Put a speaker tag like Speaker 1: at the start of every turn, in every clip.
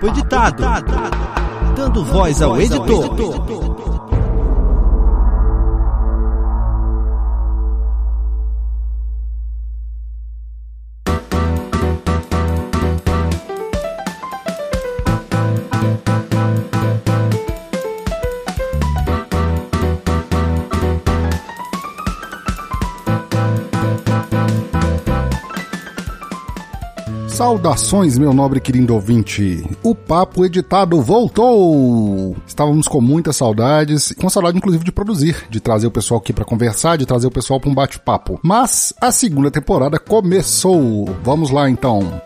Speaker 1: Papo editado. Dando voz ao editor.
Speaker 2: Saudações, meu nobre querido ouvinte. O Papo Editado voltou! Estávamos com muitas saudades, com saudade inclusive de produzir, de trazer o pessoal aqui para conversar, de trazer o pessoal para um bate-papo. Mas a segunda temporada começou. Vamos lá então.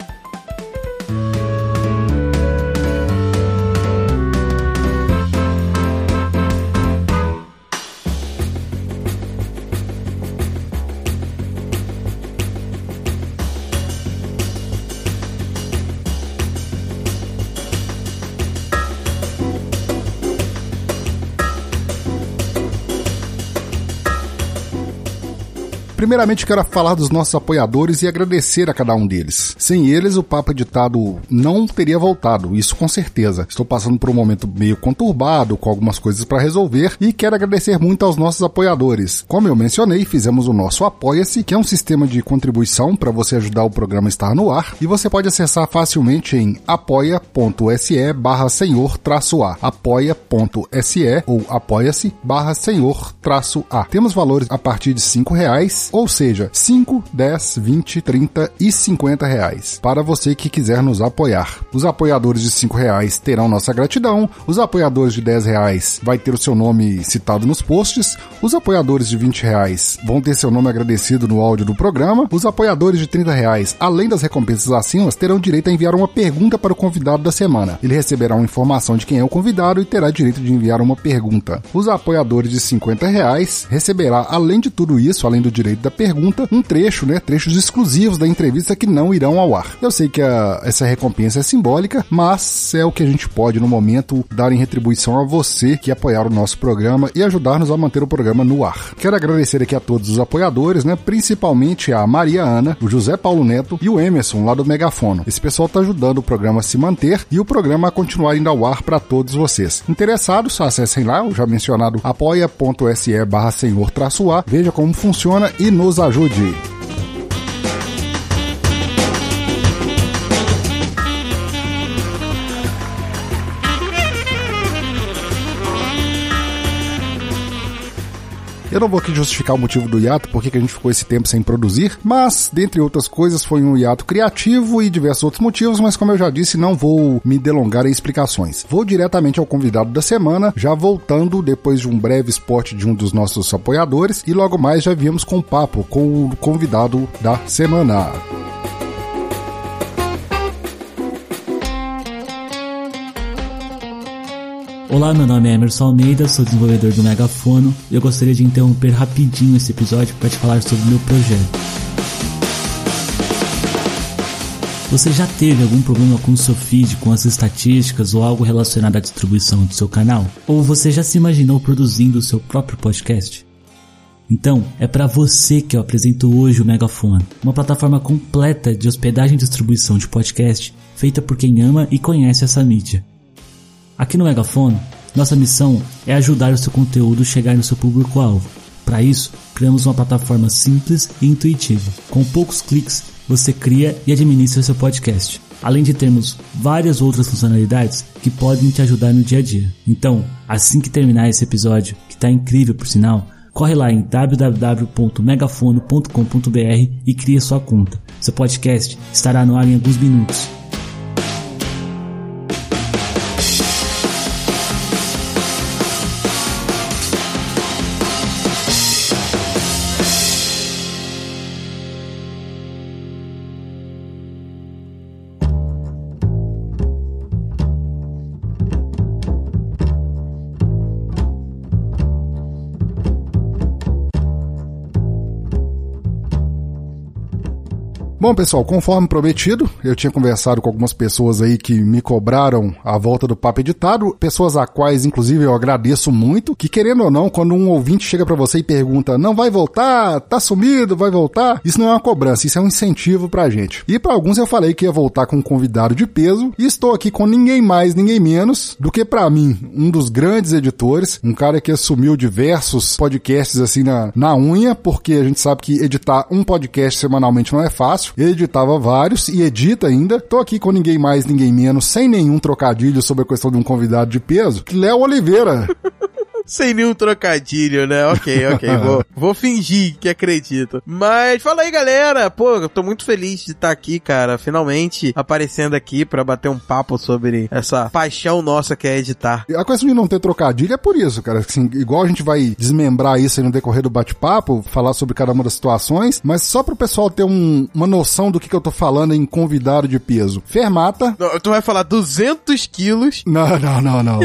Speaker 2: Primeiramente, quero falar dos nossos apoiadores e agradecer a cada um deles. Sem eles, o Papo Editado não teria voltado, isso com certeza. Estou passando por um momento meio conturbado, com algumas coisas para resolver, e quero agradecer muito aos nossos apoiadores. Como eu mencionei, fizemos o nosso Apoia-se, que é um sistema de contribuição para você ajudar o programa a estar no ar, e você pode acessar facilmente em apoia.se barra senhor A, apoia.se ou apoia-se barra senhor A. Temos valores a partir de cinco reais ou seja, 5, 10, 20, 30 e 50 reais, para você que quiser nos apoiar. Os apoiadores de 5 reais terão nossa gratidão, os apoiadores de 10 reais vai ter o seu nome citado nos posts, os apoiadores de 20 reais vão ter seu nome agradecido no áudio do programa, os apoiadores de 30 reais, além das recompensas acima, terão direito a enviar uma pergunta para o convidado da semana. Ele receberá uma informação de quem é o convidado e terá direito de enviar uma pergunta. Os apoiadores de 50 reais receberá, além de tudo isso, além do direito da pergunta, um trecho, né? Trechos exclusivos da entrevista que não irão ao ar. Eu sei que a, essa recompensa é simbólica, mas é o que a gente pode no momento dar em retribuição a você que apoiar o nosso programa e ajudar-nos a manter o programa no ar. Quero agradecer aqui a todos os apoiadores, né? Principalmente a Maria Ana, o José Paulo Neto e o Emerson lá do Megafono. Esse pessoal está ajudando o programa a se manter e o programa a continuar indo ao ar para todos vocês. Interessados, acessem lá o já mencionado apoia.se barra senhor-a, veja como funciona e nos ajude. Eu não vou aqui justificar o motivo do hiato, porque que a gente ficou esse tempo sem produzir, mas, dentre outras coisas, foi um hiato criativo e diversos outros motivos, mas como eu já disse, não vou me delongar em explicações. Vou diretamente ao convidado da semana, já voltando depois de um breve spot de um dos nossos apoiadores, e logo mais já viemos com o papo com o convidado da semana.
Speaker 3: Olá, meu nome é Emerson Almeida, sou desenvolvedor do Megafono e eu gostaria de interromper rapidinho esse episódio para te falar sobre o meu projeto. Você já teve algum problema com o seu feed, com as estatísticas ou algo relacionado à distribuição do seu canal? Ou você já se imaginou produzindo o seu próprio podcast? Então, é para você que eu apresento hoje o Megafone, uma plataforma completa de hospedagem e distribuição de podcast feita por quem ama e conhece essa mídia. Aqui no Megafone, nossa missão é ajudar o seu conteúdo a chegar no seu público-alvo. Para isso, criamos uma plataforma simples e intuitiva. Com poucos cliques, você cria e administra seu podcast. Além de termos várias outras funcionalidades que podem te ajudar no dia a dia. Então, assim que terminar esse episódio, que está incrível por sinal, corre lá em www.megafono.com.br e cria sua conta. Seu podcast estará no ar em alguns minutos.
Speaker 2: Bom, pessoal, conforme prometido, eu tinha conversado com algumas pessoas aí que me cobraram a volta do papo editado, pessoas a quais, inclusive, eu agradeço muito, que querendo ou não, quando um ouvinte chega para você e pergunta, não vai voltar, tá sumido, vai voltar, isso não é uma cobrança, isso é um incentivo pra gente. E para alguns eu falei que ia voltar com um convidado de peso, e estou aqui com ninguém mais, ninguém menos do que para mim, um dos grandes editores, um cara que assumiu diversos podcasts assim na, na unha, porque a gente sabe que editar um podcast semanalmente não é fácil. Editava vários e edita ainda. Tô aqui com ninguém mais, ninguém menos, sem nenhum trocadilho sobre a questão de um convidado de peso, Léo Oliveira.
Speaker 4: Sem nenhum trocadilho, né? Ok, ok. vou, vou fingir que acredito. Mas fala aí, galera. Pô, eu tô muito feliz de estar aqui, cara. Finalmente aparecendo aqui para bater um papo sobre essa paixão nossa que é editar.
Speaker 2: A questão de não ter trocadilho é por isso, cara. Assim, igual a gente vai desmembrar isso aí no decorrer do bate-papo, falar sobre cada uma das situações, mas só pro pessoal ter um, uma noção do que, que eu tô falando em convidado de peso. Fermata.
Speaker 4: Não, tu vai falar 200 quilos.
Speaker 2: Não, não, não, não.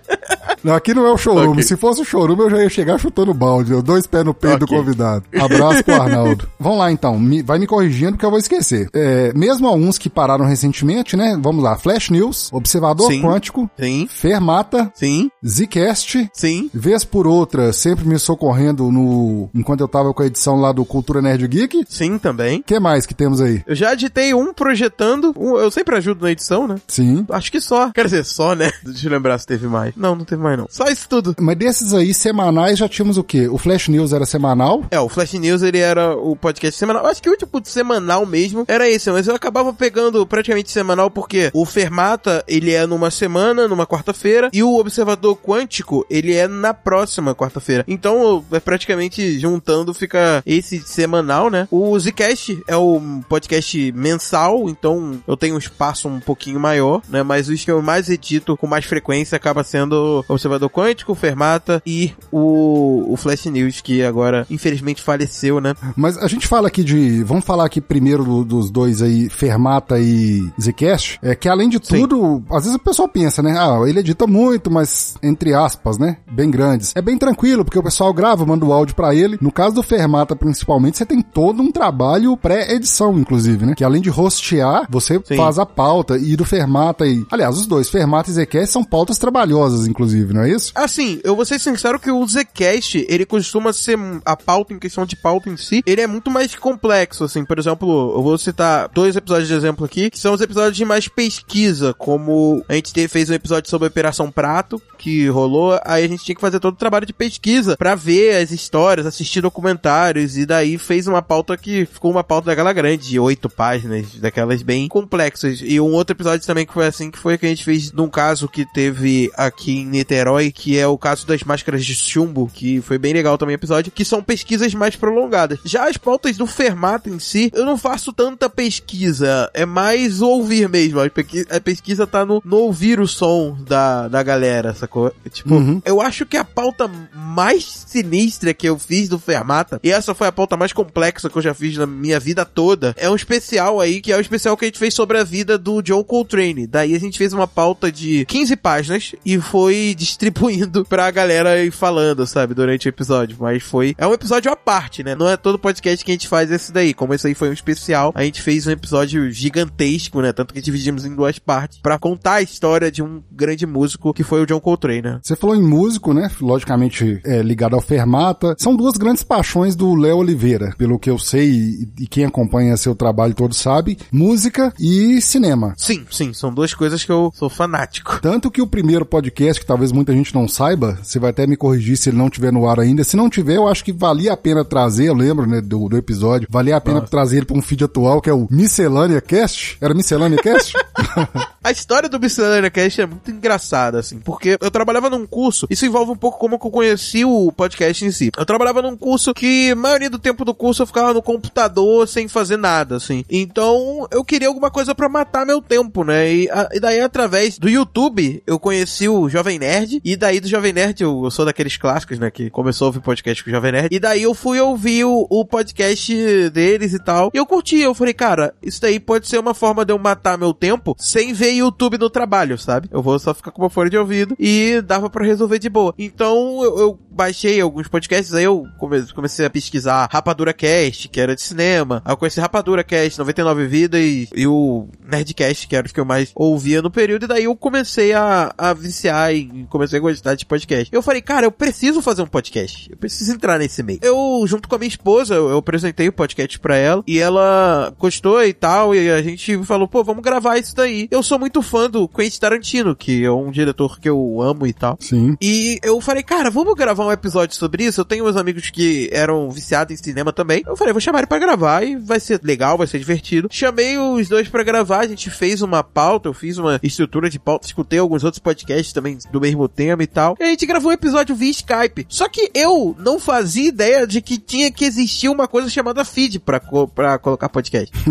Speaker 2: não aqui não é o show chorume. Okay. Se fosse o chorume, eu já ia chegar chutando balde. Dois pés no peito okay. do convidado. Abraço pro Arnaldo. Vamos lá, então. Me, vai me corrigindo que eu vou esquecer. É, mesmo alguns que pararam recentemente, né? Vamos lá. Flash News, Observador
Speaker 4: Sim.
Speaker 2: Quântico,
Speaker 4: Sim.
Speaker 2: Fermata,
Speaker 4: Sim.
Speaker 2: Zcast,
Speaker 4: Sim.
Speaker 2: Vez por outra, sempre me socorrendo no enquanto eu tava com a edição lá do Cultura Nerd Geek.
Speaker 4: Sim, também.
Speaker 2: que mais que temos aí?
Speaker 4: Eu já editei um projetando. Um, eu sempre ajudo na edição, né?
Speaker 2: Sim.
Speaker 4: Acho que só. Quer dizer, só, né? Deixa eu lembrar se teve mais. Não, não teve mais não. Só isso tudo.
Speaker 2: Mas desses aí, semanais, já tínhamos o quê? O Flash News era semanal?
Speaker 4: É, o Flash News ele era o podcast semanal. Acho que o último semanal mesmo era esse, mas eu acabava pegando praticamente semanal porque o Fermata, ele é numa semana, numa quarta-feira, e o Observador Quântico, ele é na próxima quarta-feira. Então, é praticamente juntando fica esse semanal, né? O Zcast é o podcast mensal, então eu tenho um espaço um pouquinho maior, né? Mas os que eu mais edito com mais frequência acaba sendo Observador Quântico, o Fermata e o, o Flash News, que agora, infelizmente, faleceu, né?
Speaker 2: Mas a gente fala aqui de. Vamos falar aqui primeiro do, dos dois aí, Fermata e Zcash. É que além de tudo, Sim. às vezes o pessoal pensa, né? Ah, ele edita muito, mas entre aspas, né? Bem grandes. É bem tranquilo, porque o pessoal grava, manda o áudio para ele. No caso do Fermata, principalmente, você tem todo um trabalho pré-edição, inclusive, né? Que além de hostear, você Sim. faz a pauta. E do Fermata e. Aliás, os dois, Fermata e Zcash, são pautas trabalhosas, inclusive, não é isso?
Speaker 4: Assim, assim, eu vou ser sincero que o Zcast, ele costuma ser a pauta em questão de pauta em si, ele é muito mais complexo, assim, por exemplo, eu vou citar dois episódios de exemplo aqui, que são os episódios de mais pesquisa, como a gente fez um episódio sobre a Operação Prato, que rolou, aí a gente tinha que fazer todo o trabalho de pesquisa para ver as histórias, assistir documentários, e daí fez uma pauta que ficou uma pauta daquela grande, de oito páginas, daquelas bem complexas. E um outro episódio também que foi assim, que foi que a gente fez num caso que teve aqui em Niterói, que é o caso das máscaras de chumbo, que foi bem legal também o episódio, que são pesquisas mais prolongadas. Já as pautas do Fermato em si, eu não faço tanta pesquisa, é mais ouvir mesmo. A pesquisa, tá no, no, ouvir o som da, da galera, sacou? Tipo, uhum. eu acho que a pauta mais sinistra que eu fiz do Fermata, e essa foi a pauta mais complexa que eu já fiz na minha vida toda, é um especial aí, que é o especial que a gente fez sobre a vida do John Coltrane. Daí a gente fez uma pauta de 15 páginas e foi distribuindo pra galera ir falando, sabe, durante o episódio. Mas foi. É um episódio à parte, né? Não é todo podcast que a gente faz esse daí. Como esse aí foi um especial, a gente fez um episódio gigantesco, né? Tanto que dividimos em duas partes para contar a história de um grande músico que foi o John Coltrane, né?
Speaker 2: Você falou em músico, né? Logicamente é, ligado ao Fermata. São duas grandes paixões do Léo Oliveira, pelo que eu sei e, e quem acompanha seu trabalho todo sabe: música e cinema.
Speaker 4: Sim, sim. São duas coisas que eu sou fanático.
Speaker 2: Tanto que o primeiro podcast, que talvez muita gente não saiba, saiba, você vai até me corrigir se ele não tiver no ar ainda. Se não tiver, eu acho que valia a pena trazer, eu lembro, né, do, do episódio, valia a pena ah. trazer ele para um feed atual, que é o Miscelânea Cast. Era Miscelânea Cast?
Speaker 4: a história do Miscelânea Cast é muito engraçada, assim, porque eu trabalhava num curso, isso envolve um pouco como eu conheci o podcast em si. Eu trabalhava num curso que, a maioria do tempo do curso, eu ficava no computador sem fazer nada, assim. Então, eu queria alguma coisa para matar meu tempo, né? E, a, e daí, através do YouTube, eu conheci o Jovem Nerd, e daí do Jovem Nerd, eu, eu, sou daqueles clássicos, né, que começou a ouvir podcast com o Jovem Nerd, e daí eu fui ouvir o, o podcast deles e tal, e eu curti, eu falei, cara, isso daí pode ser uma forma de eu matar meu tempo sem ver YouTube no trabalho, sabe? Eu vou só ficar com uma folha de ouvido e dava para resolver de boa. Então, eu, eu baixei alguns podcasts, aí eu come- comecei a pesquisar Rapadura Cast, que era de cinema. Aí eu conheci Rapadura Cast, 99 Vidas e, e o Nerdcast, que era o que eu mais ouvia no período. E daí eu comecei a, a viciar e comecei a gostar de podcast. Eu falei, cara, eu preciso fazer um podcast. Eu preciso entrar nesse meio. Eu, junto com a minha esposa, eu, eu apresentei o podcast pra ela e ela gostou e tal. E a gente falou, pô, vamos gravar isso daí. Eu sou muito fã do Quentin Tarantino, que é um diretor que eu amo e tal.
Speaker 2: Sim.
Speaker 4: E eu falei, cara, vamos gravar um episódio sobre isso? Eu tenho meus amigos que eram viciados em cinema também. Eu falei, vou chamar ele pra gravar e vai ser legal, vai ser divertido. Chamei os dois pra gravar, a gente fez uma pauta, eu fiz uma estrutura de pauta, escutei alguns outros podcasts também do mesmo tema e tal. E a gente gravou um episódio via Skype. Só que eu não fazia ideia de que tinha que existir uma coisa chamada feed pra, co pra colocar podcast.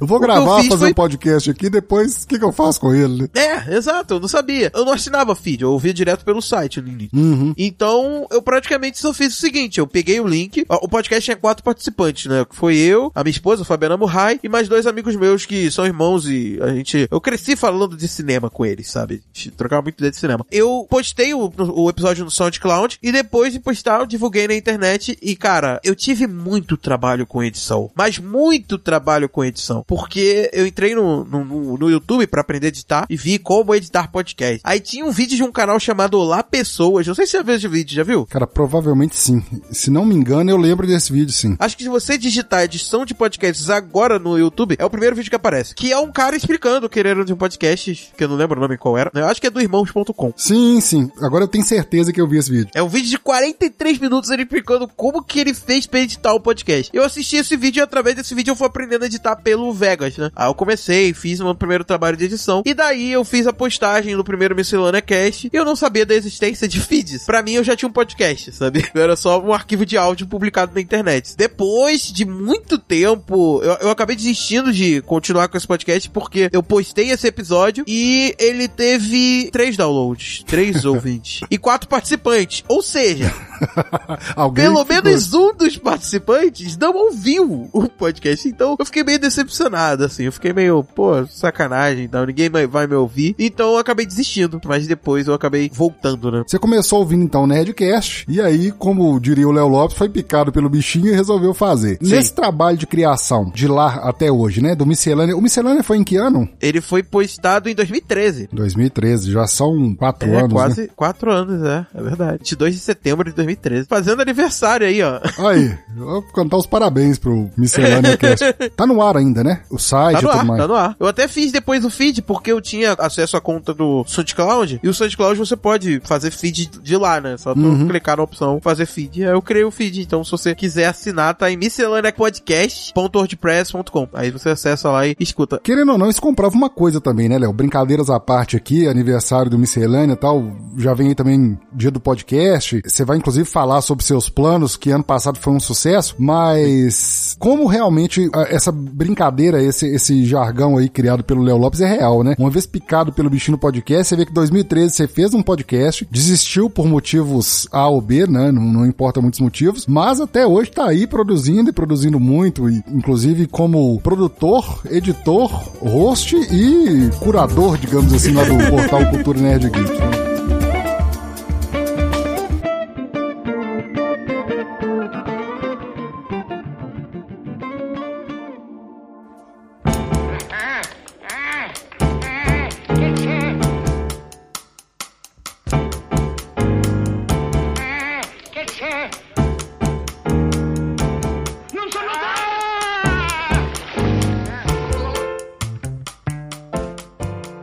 Speaker 2: Eu vou gravar,
Speaker 4: fiz
Speaker 2: fazer
Speaker 4: foi
Speaker 2: um podcast aqui, depois o que, que eu faço com ele? né?
Speaker 4: é, exato, eu não sabia. Eu não assinava feed, eu ouvia direto pelo site.
Speaker 2: Uhum.
Speaker 4: Então, eu praticamente só fiz o seguinte, eu peguei o link, o podcast tinha quatro participantes, né, foi eu, a minha esposa, Fabiana Murray, e mais dois amigos meus que são irmãos e a gente, eu cresci falando de cinema com eles, sabe? A gente trocava muito ideia de cinema. Eu postei o, o episódio no SoundCloud e depois de postar eu divulguei na internet e, cara, eu tive muito trabalho com edição, mas muito trabalho com edição, porque eu entrei no, no, no- no YouTube pra aprender a editar e vi como editar podcast. Aí tinha um vídeo de um canal chamado Olá Pessoas, não sei se você já viu esse vídeo, já viu?
Speaker 2: Cara, provavelmente sim. Se não me engano, eu lembro desse vídeo sim.
Speaker 4: Acho que se você digitar edição de podcasts agora no YouTube, é o primeiro vídeo que aparece. Que é um cara explicando o que era de um podcast, que eu não lembro o nome qual era. Eu acho que é do irmãos.com.
Speaker 2: Sim, sim. Agora eu tenho certeza que eu vi esse vídeo.
Speaker 4: É um vídeo de 43 minutos ele explicando como que ele fez pra editar o podcast. Eu assisti esse vídeo e através desse vídeo eu fui aprendendo a editar pelo Vegas, né? Aí eu comecei, fiz meu primeiro trabalho de edição. E daí eu fiz a postagem no primeiro Miscelânea Cast. E eu não sabia da existência de feeds. Pra mim eu já tinha um podcast, sabe? Era só um arquivo de áudio publicado na internet. Depois de muito tempo, eu, eu acabei desistindo de continuar com esse podcast porque eu postei esse episódio e ele teve três downloads, três ouvintes e quatro participantes. Ou seja, pelo
Speaker 2: ficou-
Speaker 4: menos um dos participantes não ouviu o podcast. Então eu fiquei meio decepcionado, assim. Eu fiquei meio, pô, sacanagem, então ninguém vai me ouvir. Então eu acabei desistindo. Mas depois eu acabei voltando, né?
Speaker 2: Você começou ouvindo então o Nerdcast, e aí, como diria o Léo Lopes, foi picado pelo bichinho e resolveu fazer.
Speaker 4: Sim.
Speaker 2: Nesse trabalho de criação, de lá até hoje, né? Do Miscelânea. O Miscelânea foi em que ano?
Speaker 4: Ele foi postado em 2013.
Speaker 2: 2013, já são quatro
Speaker 4: É,
Speaker 2: anos,
Speaker 4: quase
Speaker 2: né?
Speaker 4: quatro anos, é. É verdade. 22 de setembro de 2013. Fazendo aniversário aí, ó.
Speaker 2: Aí, vou cantar os parabéns pro Miscelânea Cast. Tá no ar ainda, né? O site
Speaker 4: Tá
Speaker 2: e
Speaker 4: no
Speaker 2: tudo
Speaker 4: ar,
Speaker 2: mais.
Speaker 4: tá no ar. Eu até fiz depois o feed, porque eu tinha acesso à conta do SoundCloud, e o SoundCloud você pode fazer feed de lá, né? Só tu
Speaker 2: Uhum.
Speaker 4: clicar na opção fazer feed. Aí eu criei o feed, então se você quiser assinar, tá em miscellaneapodcast.wordpress.com. Aí você acessa lá e escuta.
Speaker 2: Querendo ou não, isso comprova uma coisa também, né, Léo? Brincadeiras à parte aqui, aniversário do Miscelânea e tal, já vem também dia do podcast. Você vai inclusive falar sobre seus planos, que ano passado foi um sucesso, mas como realmente ah, essa brincadeira, esse, esse jargão aí criado pelo Léo Lopes é real, né? Uma vez picado pelo bichinho no podcast, você vê que em 2013 você fez um podcast, desistiu por motivos A ou B, né? Não, não importa muitos motivos, mas até hoje tá aí produzindo e produzindo muito, e inclusive como produtor, editor, host e curador, digamos assim, lá do portal Cultura Nerd Geek.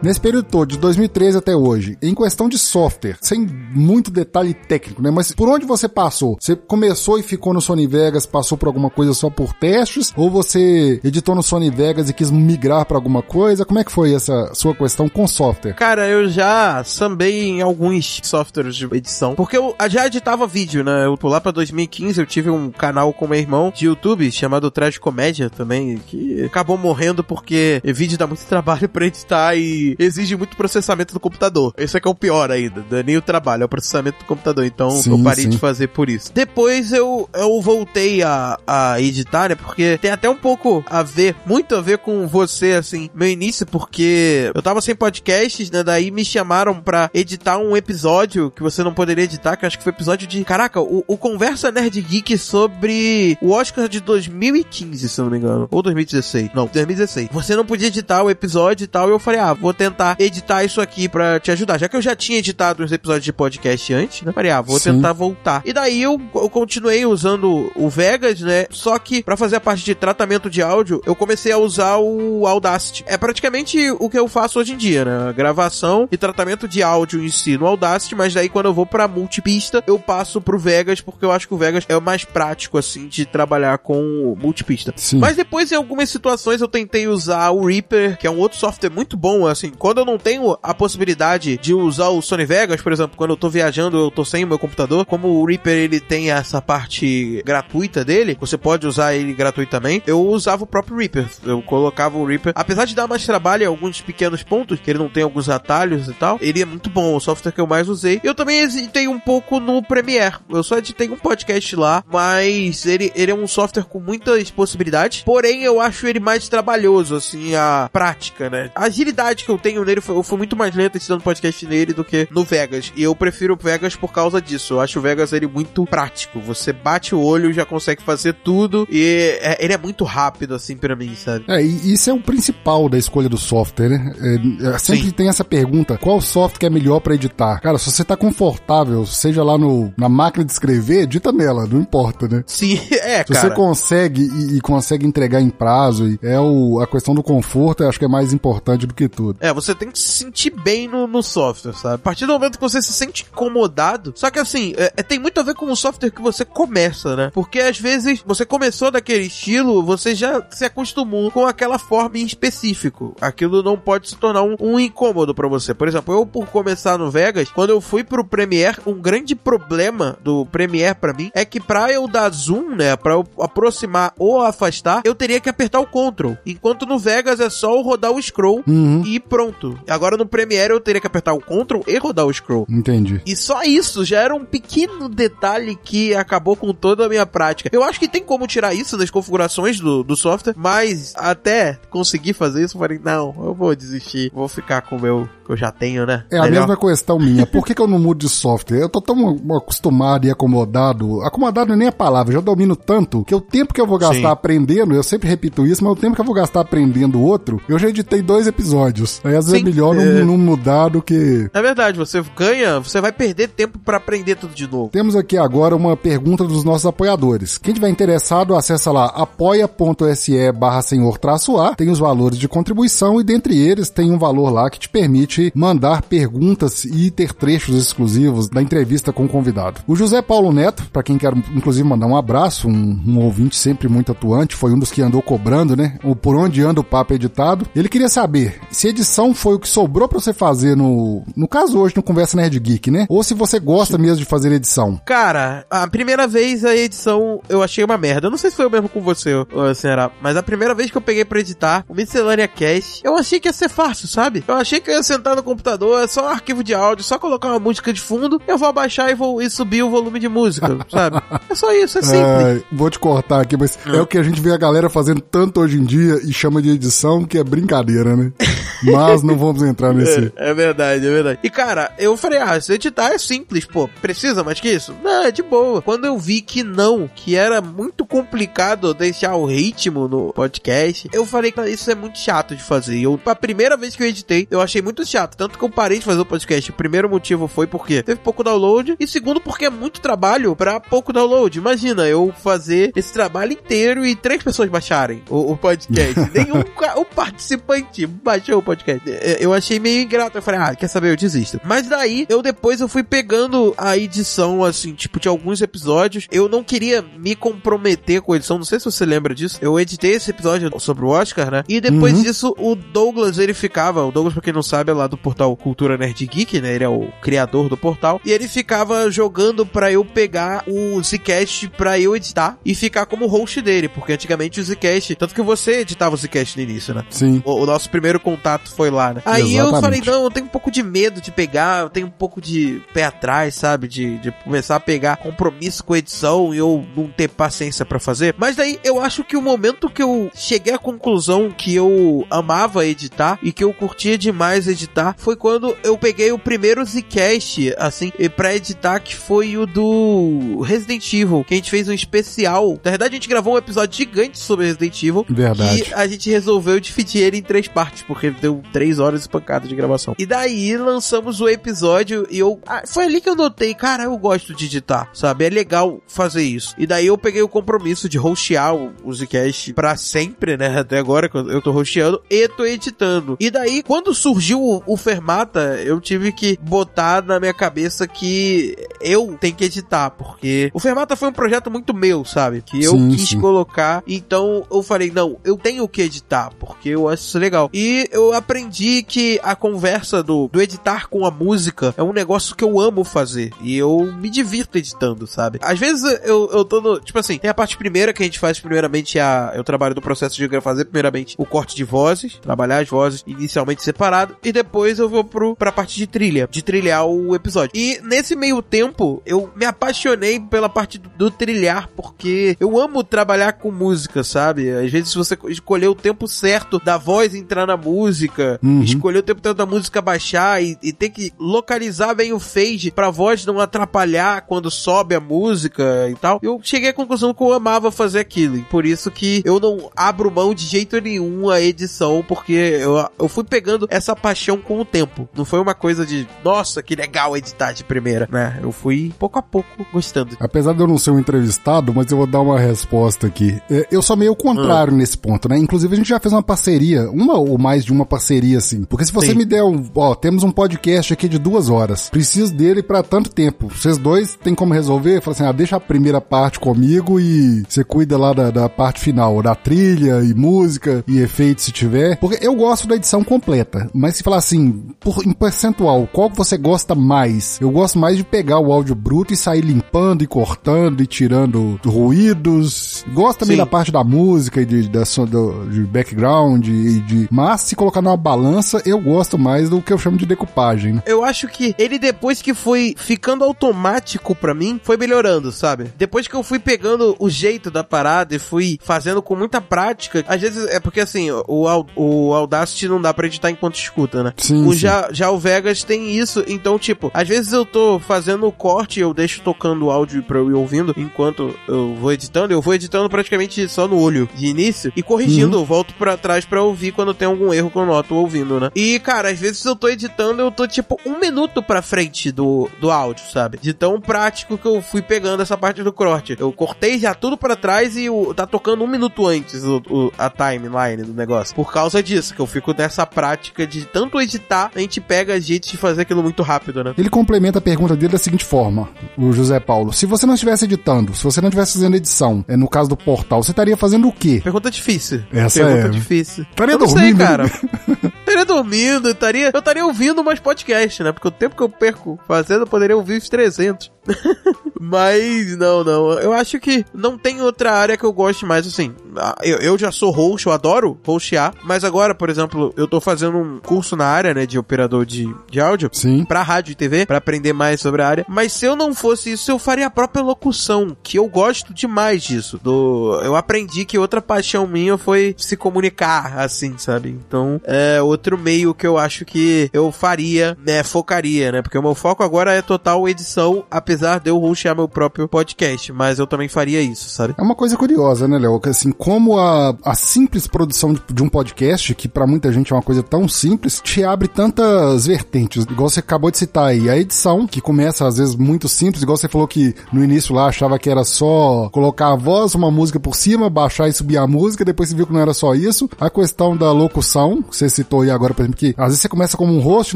Speaker 2: Nesse período todo, de 2013 até hoje, em questão de software, sem muito detalhe técnico, né? Mas por onde você passou? Você começou e ficou no Sony Vegas, passou por alguma coisa só por testes? Ou você editou no Sony Vegas e quis migrar para alguma coisa? Como é que foi essa sua questão com software?
Speaker 4: Cara, eu já sambei em alguns softwares de edição, porque eu já editava vídeo, né? Eu, lá pra 2015 eu tive um canal com meu irmão de YouTube chamado Trash Comédia também, que acabou morrendo porque vídeo dá muito trabalho pra editar e exige muito processamento do computador. Esse é que é o pior ainda, não é nem o trabalho, é o processamento do computador. Então
Speaker 2: Sim,
Speaker 4: eu parei
Speaker 2: sim.
Speaker 4: de fazer por isso. Depois eu, eu voltei a, a editar, né? Porque tem até um pouco a ver, muito a ver com você, assim, meu início, porque eu tava sem podcasts, né? Daí me chamaram pra editar um episódio que você não poderia editar, que eu acho que foi episódio de. Caraca, o, o Conversa Nerd Geek sobre o Oscar de 2015, se eu não me engano. Ou 2016. Não, 2016. Você não podia editar o episódio e tal. E eu falei, ah, vou tentar editar isso aqui pra te ajudar. Já que eu já tinha editado uns episódios de podcast antes, né? Falei, ah, vou
Speaker 2: Sim.
Speaker 4: tentar voltar. E daí eu, eu continuei usando o Vegas, né? Só que pra fazer a parte de tratamento de áudio, eu comecei a usar o Audacity. É praticamente o que eu faço hoje em dia, né? Gravação e tratamento de áudio em si no Audacity, mas daí quando eu vou pra multipista, eu passo pro Vegas, porque eu acho que o Vegas é o mais prático, assim, de trabalhar com multipista.
Speaker 2: Sim.
Speaker 4: Mas depois, em algumas situações, eu tentei usar o Reaper, que é um outro software muito bom, assim. Quando eu não tenho a possibilidade de usar o Sony Vegas, por exemplo, quando eu tô viajando, eu tô sem o meu computador, como o Reaper, ele tem essa parte gratuita dele, você pode usar ele gratuitamente, eu usava o próprio Reaper. Eu colocava o Reaper, apesar de dar mais trabalho em alguns pequenos pontos, que ele não tem alguns atalhos e tal, ele é muito bom, o software que eu mais usei. Eu também editei um pouco no Premiere. Eu só editei um podcast lá, mas ele, ele é um software com muitas possibilidades, porém eu acho ele mais trabalhoso, assim, a prática, né? A agilidade que eu tenho nele, eu fui muito mais lento editando podcast nele do que no Vegas. E eu prefiro o Vegas por causa disso. Eu acho o Vegas ele muito prático. Você bate o olho, já consegue fazer tudo e é- ele é muito rápido, assim, pra mim, sabe?
Speaker 2: É, e isso é o principal da escolha do software, né? É, é, sempre
Speaker 4: Sim.
Speaker 2: tem essa pergunta: qual software é melhor pra editar? Cara, se você tá confortável, seja lá no, na máquina de escrever, edita nela, não importa, né?
Speaker 4: Sim, é,
Speaker 2: Se
Speaker 4: cara.
Speaker 2: você consegue e, e consegue entregar em prazo, e é o, a questão do conforto, eu acho que é mais importante do que tudo.
Speaker 4: É, você tem que se sentir bem no, no software, sabe? A partir do momento que você se sente incomodado. Só que assim, é, é- tem muito a ver com o software que você começa, né? Porque às vezes você começou daquele estilo, você já se acostumou com aquela forma em específico. Aquilo não pode se tornar um, um incômodo pra você. Por exemplo, eu por começar no Vegas, quando eu fui pro Premiere, um grande problema do Premiere pra mim é que pra eu dar zoom, né, Pra eu aproximar ou afastar, eu teria que apertar o Ctrl. Enquanto no Vegas é só eu rodar o scroll
Speaker 2: Uhum.
Speaker 4: e pronto. Agora no Premiere eu teria que apertar o Ctrl e rodar o scroll.
Speaker 2: Entendi.
Speaker 4: E só isso já era um pequeno detalhe que acabou com toda a minha prática. Eu acho que tem como tirar isso das configurações do, do software, mas até conseguir fazer isso, eu falei, não, eu vou desistir, vou ficar com o meu que eu já tenho, né?
Speaker 2: É a
Speaker 4: Melhor.
Speaker 2: mesma questão minha. Por que, que eu não mudo de software? Eu tô tão acostumado e acomodado. Acomodado é nem a palavra, eu já domino tanto que o tempo que eu vou gastar
Speaker 4: Sim.
Speaker 2: aprendendo, eu sempre repito isso, mas o tempo que eu vou gastar aprendendo outro, eu já editei dois episódios. Aí às vezes é
Speaker 4: Sim,
Speaker 2: melhor não,
Speaker 4: é.
Speaker 2: não mudar do que.
Speaker 4: É verdade, você ganha, você vai perder tempo pra aprender tudo de novo.
Speaker 2: Temos aqui agora uma pergunta dos nossos apoiadores. Quem tiver interessado, acessa lá apoia.se barra senhor traço A, tem os valores de contribuição e dentre eles tem um valor lá que te permite mandar perguntas e ter trechos exclusivos da entrevista com o convidado. O José Paulo Neto, para quem quer inclusive mandar um abraço, um, um ouvinte sempre muito atuante, foi um dos que andou cobrando, né? O por onde anda o papo editado. Ele queria saber se edição foi o que sobrou para você fazer no, no caso hoje no Conversa Nerd Geek, né? Ou se você gosta mesmo de fazer edição.
Speaker 4: Cara, a primeira vez a edição eu achei uma merda. Eu não sei se foi o mesmo com você, senhora, mas a primeira vez que eu peguei pra editar o Miscelânea Cast, eu achei que ia ser fácil, sabe? Eu achei que eu ia sentar no computador, é só um arquivo de áudio, só colocar uma música de fundo, eu vou abaixar e vou e subir o volume de música, sabe? É só isso, é simples.
Speaker 2: Ai, vou te cortar aqui, mas é o que a gente vê a galera fazendo tanto hoje em dia e chama de edição que é brincadeira, né? Mas não vamos entrar nesse.
Speaker 4: É, é verdade, é verdade. E cara, eu falei, ah, se editar é simples, pô, precisa mais que isso? Não, é de boa. Quando eu vi que não, que era muito complicado deixar o ritmo no podcast, eu falei, cara, isso é muito chato de fazer. E eu, a primeira vez que eu editei, eu achei muito chato. Tanto que eu parei de fazer o podcast. O primeiro motivo foi porque teve pouco download. E segundo, porque é muito trabalho pra pouco download. Imagina, eu fazer esse trabalho inteiro e três pessoas baixarem o, o podcast. Nenhum o participante baixou o podcast. É, Eu achei meio ingrato. Eu falei, ah, quer saber? Eu desisto. Mas daí, eu depois eu fui pegando a edição, assim, tipo, de alguns episódios. Eu não queria me comprometer com a edição. Não sei se você lembra disso. Eu editei esse episódio sobre o Oscar, né? E depois
Speaker 2: Uhum.
Speaker 4: disso, o Douglas, ele ficava. O Douglas, pra quem não sabe, é lá do portal Cultura Nerd Geek, né? Ele é o criador do portal. E ele ficava jogando pra eu pegar o Zcast pra eu editar e ficar como host dele. Porque antigamente o Zcast. Tanto que você editava o Zcast no início, né?
Speaker 2: Sim.
Speaker 4: O, o nosso primeiro contato foi lá, né? Aí eu
Speaker 2: Exatamente.
Speaker 4: falei, não, eu tenho um pouco de medo de pegar, eu tenho um pouco de pé atrás, sabe? De, de começar a pegar compromisso com edição e eu não ter paciência pra fazer. Mas daí eu acho que o momento que eu cheguei à conclusão que eu amava editar e que eu curtia demais editar foi quando eu peguei o primeiro Zcast, assim, pra editar, que foi o do Resident Evil, que a gente fez um especial. Na verdade, a gente gravou um episódio gigante sobre Resident Evil.
Speaker 2: Verdade.
Speaker 4: E a gente resolveu dividir ele em três partes, porque deu três horas espancadas de gravação. E daí lançamos o episódio e eu. ah, foi ali que eu notei, cara, eu gosto de editar, sabe? É legal fazer isso. E daí eu peguei o compromisso de hostear o, Zcast pra sempre, né? Até agora, quando eu tô hosteando e tô editando. E daí, quando surgiu o, o Fermata, eu tive que botar na minha cabeça que eu tenho que editar, porque o Fermata foi um projeto muito meu, sabe? Que eu
Speaker 2: Sim,
Speaker 4: quis
Speaker 2: sim.
Speaker 4: colocar. Então eu falei, não, eu tenho que editar, porque eu acho isso legal. E eu aprendi que a conversa do, do editar com a música é um negócio que eu amo fazer. E eu me divirto editando, sabe? Às vezes eu, eu tô no. Tipo assim, tem a parte primeira que a gente faz primeiramente a. Eu trabalho do processo de fazer primeiramente o corte de vozes, trabalhar as vozes inicialmente separado, e depois eu vou pro, pra parte de trilha, de trilhar o episódio. E nesse meio tempo, eu me apaixonei pela parte do, do trilhar, porque eu amo trabalhar com música, sabe? Às vezes você escolher o tempo certo da voz entrar na música,
Speaker 2: Uhum.
Speaker 4: escolher o tempo certo da música baixar e, e ter que localizar bem o fade pra voz não atrapalhar quando sobe a música e tal. Eu cheguei à conclusão que eu amava fazer aquilo. E por isso que eu não abro mão de jeito nenhum a edição, porque eu, eu fui pegando essa paixão com o tempo. Não foi uma coisa de, nossa, que legal editar de primeira, né? Eu fui pouco a pouco gostando.
Speaker 2: Apesar de eu não ser um entrevistado, mas eu vou dar uma resposta aqui. É, Eu sou meio contrário nesse ponto, né? Inclusive a gente já fez uma parceria, uma ou mais de uma parceria, assim. Porque se você
Speaker 4: Sim.
Speaker 2: me der um, ó, temos um podcast aqui de duas horas, preciso dele pra tanto tempo. Vocês dois tem como resolver? Fala assim, ah, deixa a primeira parte comigo e você cuida lá da, da parte final, da trilha e música e efeitos se tiver. Porque eu gosto da edição completa, mas se falar assim, por, em percentual, qual que você gosta mais? Eu gosto mais de pegar o áudio bruto e sair limpando e cortando e tirando ruídos. Gosto também
Speaker 4: Sim.
Speaker 2: da parte da música e de, da, do- de background e de... Mas se colocar numa balança, eu gosto mais do que eu chamo de decupagem. né?
Speaker 4: Eu acho que ele depois que foi ficando automático pra mim, foi melhorando, sabe? Depois que eu fui pegando o jeito da parada e fui fazendo com muita prática, às vezes é porque assim, o, o Audacity não dá pra editar enquanto escuta, né?
Speaker 2: Sim,
Speaker 4: o
Speaker 2: sim.
Speaker 4: Já, já o Vegas tem isso, então tipo, às vezes eu tô fazendo o corte, eu deixo tocando o áudio pra eu ir ouvindo enquanto eu vou editando, eu vou editando praticamente só no olho de início e corrigindo,
Speaker 2: Uhum.
Speaker 4: eu volto pra trás pra ouvir quando tem algum erro que eu noto ouvindo, né? E cara, às vezes eu tô editando, eu tô tipo um minuto pra frente do, do áudio, sabe? De tão prático que eu fui pegando essa parte do corte. Eu cortei já tudo pra trás e o, tá tocando um minuto antes o, o- a timeline do negócio. Por causa disso, que eu fico nessa prática de tanto editar, a gente pega jeito de fazer aquilo muito rápido, né?
Speaker 2: Ele complementa a pergunta dele da seguinte forma, o José Paulo. Se você não estivesse editando, se você não estivesse fazendo edição, é no caso do portal, você estaria fazendo o quê?
Speaker 4: Pergunta difícil.
Speaker 2: Essa
Speaker 4: Pergunta
Speaker 2: é.
Speaker 4: difícil.
Speaker 2: Estaria
Speaker 4: eu não sei,
Speaker 2: dormindo?
Speaker 4: cara. estaria dormindo, estaria, eu estaria ouvindo mais podcast, né? Porque o tempo que eu perco fazendo, eu poderia ouvir os 300. Mas, não, não. Eu acho que não tem outra área que eu goste mais, assim. Ah, Eu, eu já sou host, eu adoro hostear. Mas agora, por exemplo, eu tô fazendo um curso na área, né, de operador de, de áudio.
Speaker 2: Sim.
Speaker 4: Pra rádio e TV, pra aprender mais sobre a área. Mas se eu não fosse isso, eu faria a própria locução, que eu gosto demais disso. Do, eu aprendi que outra paixão minha foi se comunicar, assim, sabe? Então, é outro meio que eu acho que eu faria, né, focaria, né? Porque o meu foco agora é total edição, apesar de eu hostear meu próprio podcast, mas eu também faria isso, sabe?
Speaker 2: É uma coisa curiosa, né, Léo? Assim, como a, a simples produção de, de um podcast, que pra muita gente é uma coisa tão simples, te abre tantas vertentes. Igual você acabou de citar aí, a edição, que começa às vezes muito simples, igual você falou que no início lá achava que era só colocar a voz, uma música por cima, baixar e subir a música, depois você viu que não era só isso. A questão da locução, que você citou aí agora, por exemplo, que às vezes você começa como um host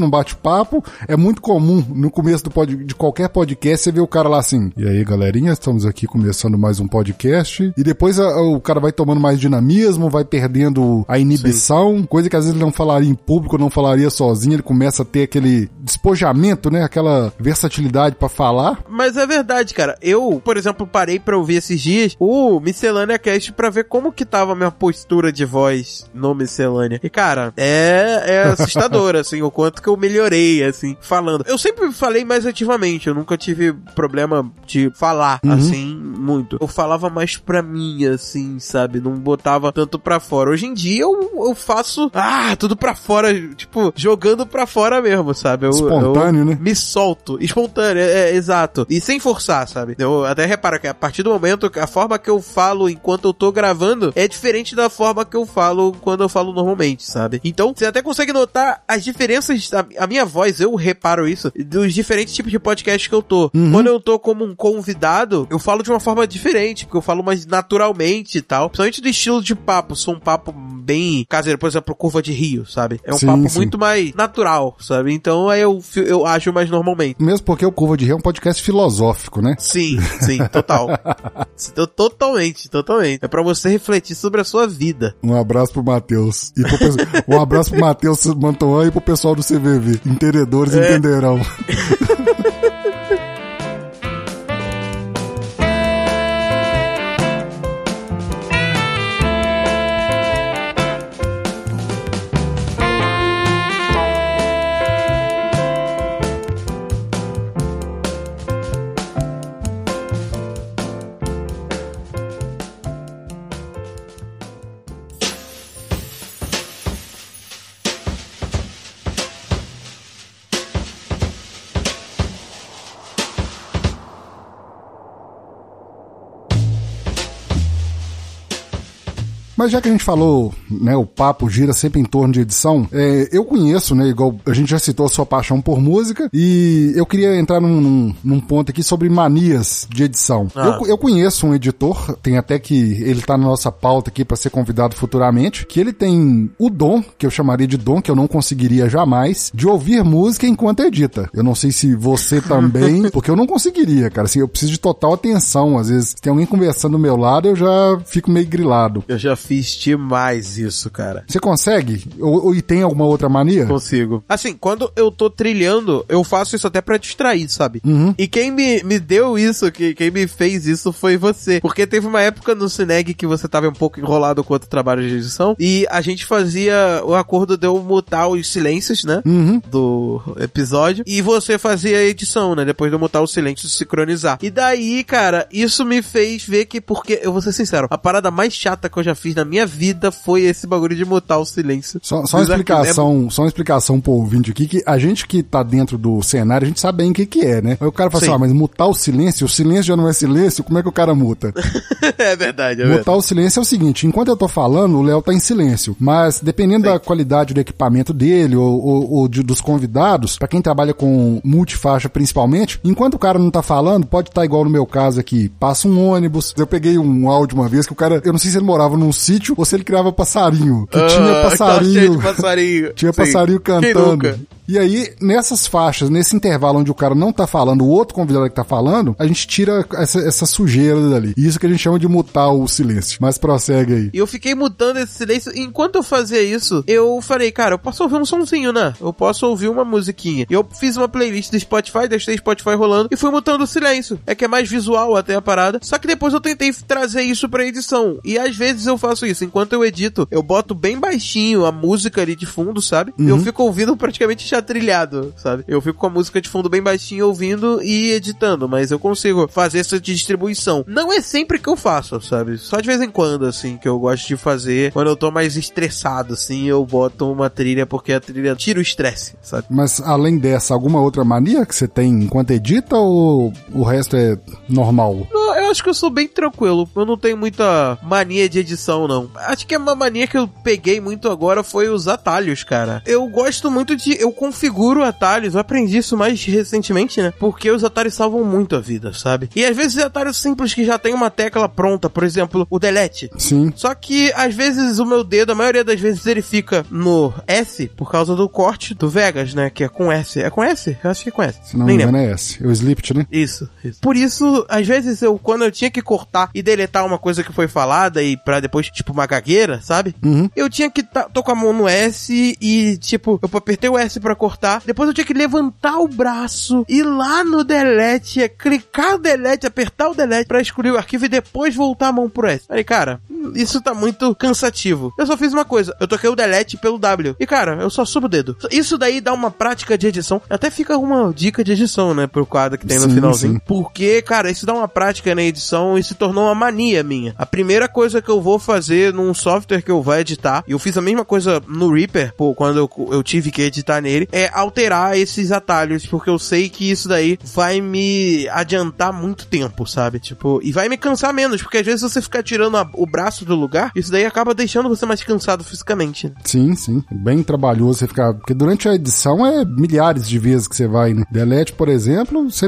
Speaker 2: num bate-papo, é muito comum no começo do pod, de qualquer podcast você vê o cara lá assim, e aí galerinha, estamos aqui começando mais um podcast, e depois a- o cara vai tomando mais dinamismo, vai perdendo a inibição, coisa que às vezes ele não falaria em público, não falaria sozinho, ele começa a ter aquele despojamento, né, aquela versatilidade pra falar.
Speaker 4: Mas é verdade, cara. Eu, por exemplo, parei pra ouvir esses dias o Miscelânea Cast pra ver como que tava a minha postura de voz no Miscelânea. E, cara, é, é assustador, assim, o quanto que eu melhorei, assim, falando. Eu sempre falei mais ativamente, eu nunca tive problema de falar, assim, muito. Eu falava mais pra mim, assim, sabe? Não botava tanto pra fora. Hoje em dia eu, eu faço, ah, tudo pra fora, tipo, jogando pra fora mesmo, sabe? Eu,
Speaker 2: Espontâneo,
Speaker 4: eu
Speaker 2: né?
Speaker 4: Me solto, espontâneo, é, é, exato. E sem forçar, sabe? Eu até reparo que a partir do momento que a forma que eu falo enquanto eu tô gravando é diferente da forma que eu falo quando eu falo normalmente, sabe? Então, você até consegue notar as diferenças, a, a minha voz, eu reparo isso, dos diferentes tipos de podcast que eu tô. Quando eu tô como um convidado, eu falo de uma forma diferente, porque eu falo mais naturalmente e tal. Principalmente do estilo de papo, sou um papo bem caseiro, por exemplo, curva de rio, sabe? É um
Speaker 2: Sim,
Speaker 4: papo
Speaker 2: sim.
Speaker 4: muito mais natural, sabe? Então aí eu, eu acho mais normalmente.
Speaker 2: Mesmo porque o Curva de Rio é um podcast filosófico, né?
Speaker 4: Sim, sim, total. To- totalmente, totalmente. É pra você refletir sobre a sua vida.
Speaker 2: Um abraço pro Matheus. E pro pessoal- um abraço pro Matheus Mantoan e pro pessoal do CVV. Entendedores
Speaker 4: É.
Speaker 2: entenderão. Mas já que a gente falou, né, o papo gira sempre em torno de edição, é, eu conheço, né, igual a gente já citou a sua paixão por música, e eu queria entrar num, num, num ponto aqui sobre manias de edição.
Speaker 4: Ah.
Speaker 2: Eu, eu conheço um editor, tem até que ele tá na nossa pauta aqui para ser convidado futuramente, que ele tem o dom, que eu chamaria de dom, que eu não conseguiria jamais, de ouvir música enquanto edita. Eu não sei se você também, porque eu não conseguiria, cara, assim, eu preciso de total atenção, às vezes tem alguém conversando do meu lado, eu já fico meio grilado.
Speaker 4: Eu já fiz demais isso, cara.
Speaker 2: Você consegue? Ou, ou e tem alguma outra mania?
Speaker 4: Consigo. Assim, quando eu tô trilhando, eu faço isso até pra distrair, sabe? E quem me, me deu isso, que, quem me fez isso foi você. Porque teve uma época no Cineg que você tava um pouco enrolado com outro trabalho de edição, e a gente fazia o acordo de eu mutar os silêncios, né? Do episódio, e você fazia a edição, né? Depois de eu mutar o silêncio, sincronizar. E daí, cara, isso me fez ver que, porque, eu vou ser sincero, a parada mais chata que eu já fiz na minha vida foi esse bagulho de mutar o silêncio.
Speaker 2: Só, só uma
Speaker 4: arquivos.
Speaker 2: explicação, só uma explicação pro ouvinte aqui, que a gente que tá dentro do cenário, a gente sabe bem o que que é, né? Aí o cara fala
Speaker 4: Sim.
Speaker 2: assim, ah, mas mutar o silêncio, o silêncio já não é silêncio, como é que o cara muta?
Speaker 4: é verdade, é verdade.
Speaker 2: Mutar o silêncio é o seguinte, enquanto eu tô falando, o Léo tá em silêncio, mas dependendo da qualidade do equipamento dele ou, ou- ou de- dos convidados, pra quem trabalha com multifaixa principalmente, enquanto o cara não tá falando, pode estar igual no meu caso aqui, passa um ônibus, eu peguei um áudio uma vez que o cara, eu não sei se ele morava num sítio ou se ele criava passarinho, que tinha
Speaker 4: Ah, tá cheio
Speaker 2: passarinho.
Speaker 4: de passarinho.
Speaker 2: Tinha
Speaker 4: Sim.
Speaker 2: passarinho cantando. E aí, nessas faixas, nesse intervalo onde o cara não tá falando, o outro convidado que tá falando, a gente tira essa, essa sujeira dali. Isso que a gente chama de mutar o silêncio. Mas prossegue aí.
Speaker 4: E eu fiquei mutando esse silêncio. Enquanto eu fazia isso, eu falei, cara, eu posso ouvir um sonzinho, né? Eu posso ouvir uma musiquinha. E eu fiz uma playlist do Spotify, deixei o Spotify rolando e fui mutando o silêncio. É que é mais visual até a parada. Só que depois eu tentei trazer isso pra edição. E às vezes eu faço isso. Enquanto eu edito, eu boto bem baixinho a música ali de fundo, sabe? E eu fico ouvindo praticamente já trilhado, sabe? Eu fico com a música de fundo bem baixinho ouvindo e editando. Mas eu consigo fazer essa distribuição. Não é sempre que eu faço, sabe? Só de vez em quando, assim, que eu gosto de fazer. Quando eu tô mais estressado, assim, eu boto uma trilha porque a trilha tira o estresse, sabe?
Speaker 2: Mas além dessa, alguma outra mania que você tem enquanto edita ou o resto é normal?
Speaker 4: Não, Eu eu acho que eu sou bem tranquilo. Eu não tenho muita mania de edição, não. Acho que é uma mania que eu peguei muito agora foi os atalhos, cara. Eu gosto muito de. Eu configuro atalhos. Eu aprendi isso mais recentemente, né? Porque os atalhos salvam muito a vida, sabe? E às vezes atalhos simples que já tem uma tecla pronta, por exemplo, o delete.
Speaker 2: Sim.
Speaker 4: Só que às vezes o meu dedo, a maioria das vezes ele fica no S por causa do corte do Vegas, né? Que é com S. É com S? Eu acho que é com S.
Speaker 2: Se não
Speaker 4: Nem
Speaker 2: me engano é esse. É o Slipt, né?
Speaker 4: Isso, isso. Por isso, às vezes eu, quando eu tinha que cortar e deletar uma coisa que foi falada e pra depois, tipo, uma gagueira, sabe?
Speaker 2: Uhum.
Speaker 4: Eu tinha que tô com a mão no S e, tipo, eu apertei o S pra cortar. Depois eu tinha que levantar o braço, ir lá no delete, é, clicar no delete, apertar o delete pra excluir o arquivo e depois voltar a mão pro S. Falei, cara, isso tá muito cansativo. Eu só fiz uma coisa, eu toquei o delete pelo W. E, cara, eu só subo o dedo. Isso daí dá uma prática de edição. Até fica uma dica de edição, né, pro quadro que tem no
Speaker 2: Sim,
Speaker 4: finalzinho.
Speaker 2: sim.
Speaker 4: Porque, cara, isso dá uma prática na edição e se tornou uma mania minha. A primeira coisa que eu vou fazer num software que eu vou editar, e eu fiz a mesma coisa no Reaper, pô, quando eu, eu tive que editar nele, é alterar esses atalhos, porque eu sei que isso daí vai me adiantar muito tempo, sabe? Tipo, e vai me cansar menos, porque às vezes você ficar tirando a- o braço do lugar, isso daí acaba deixando você mais cansado fisicamente. né?
Speaker 2: Sim, sim. Bem trabalhoso você ficar. Porque durante a edição é milhares de vezes que você vai, né? Delete, por exemplo, você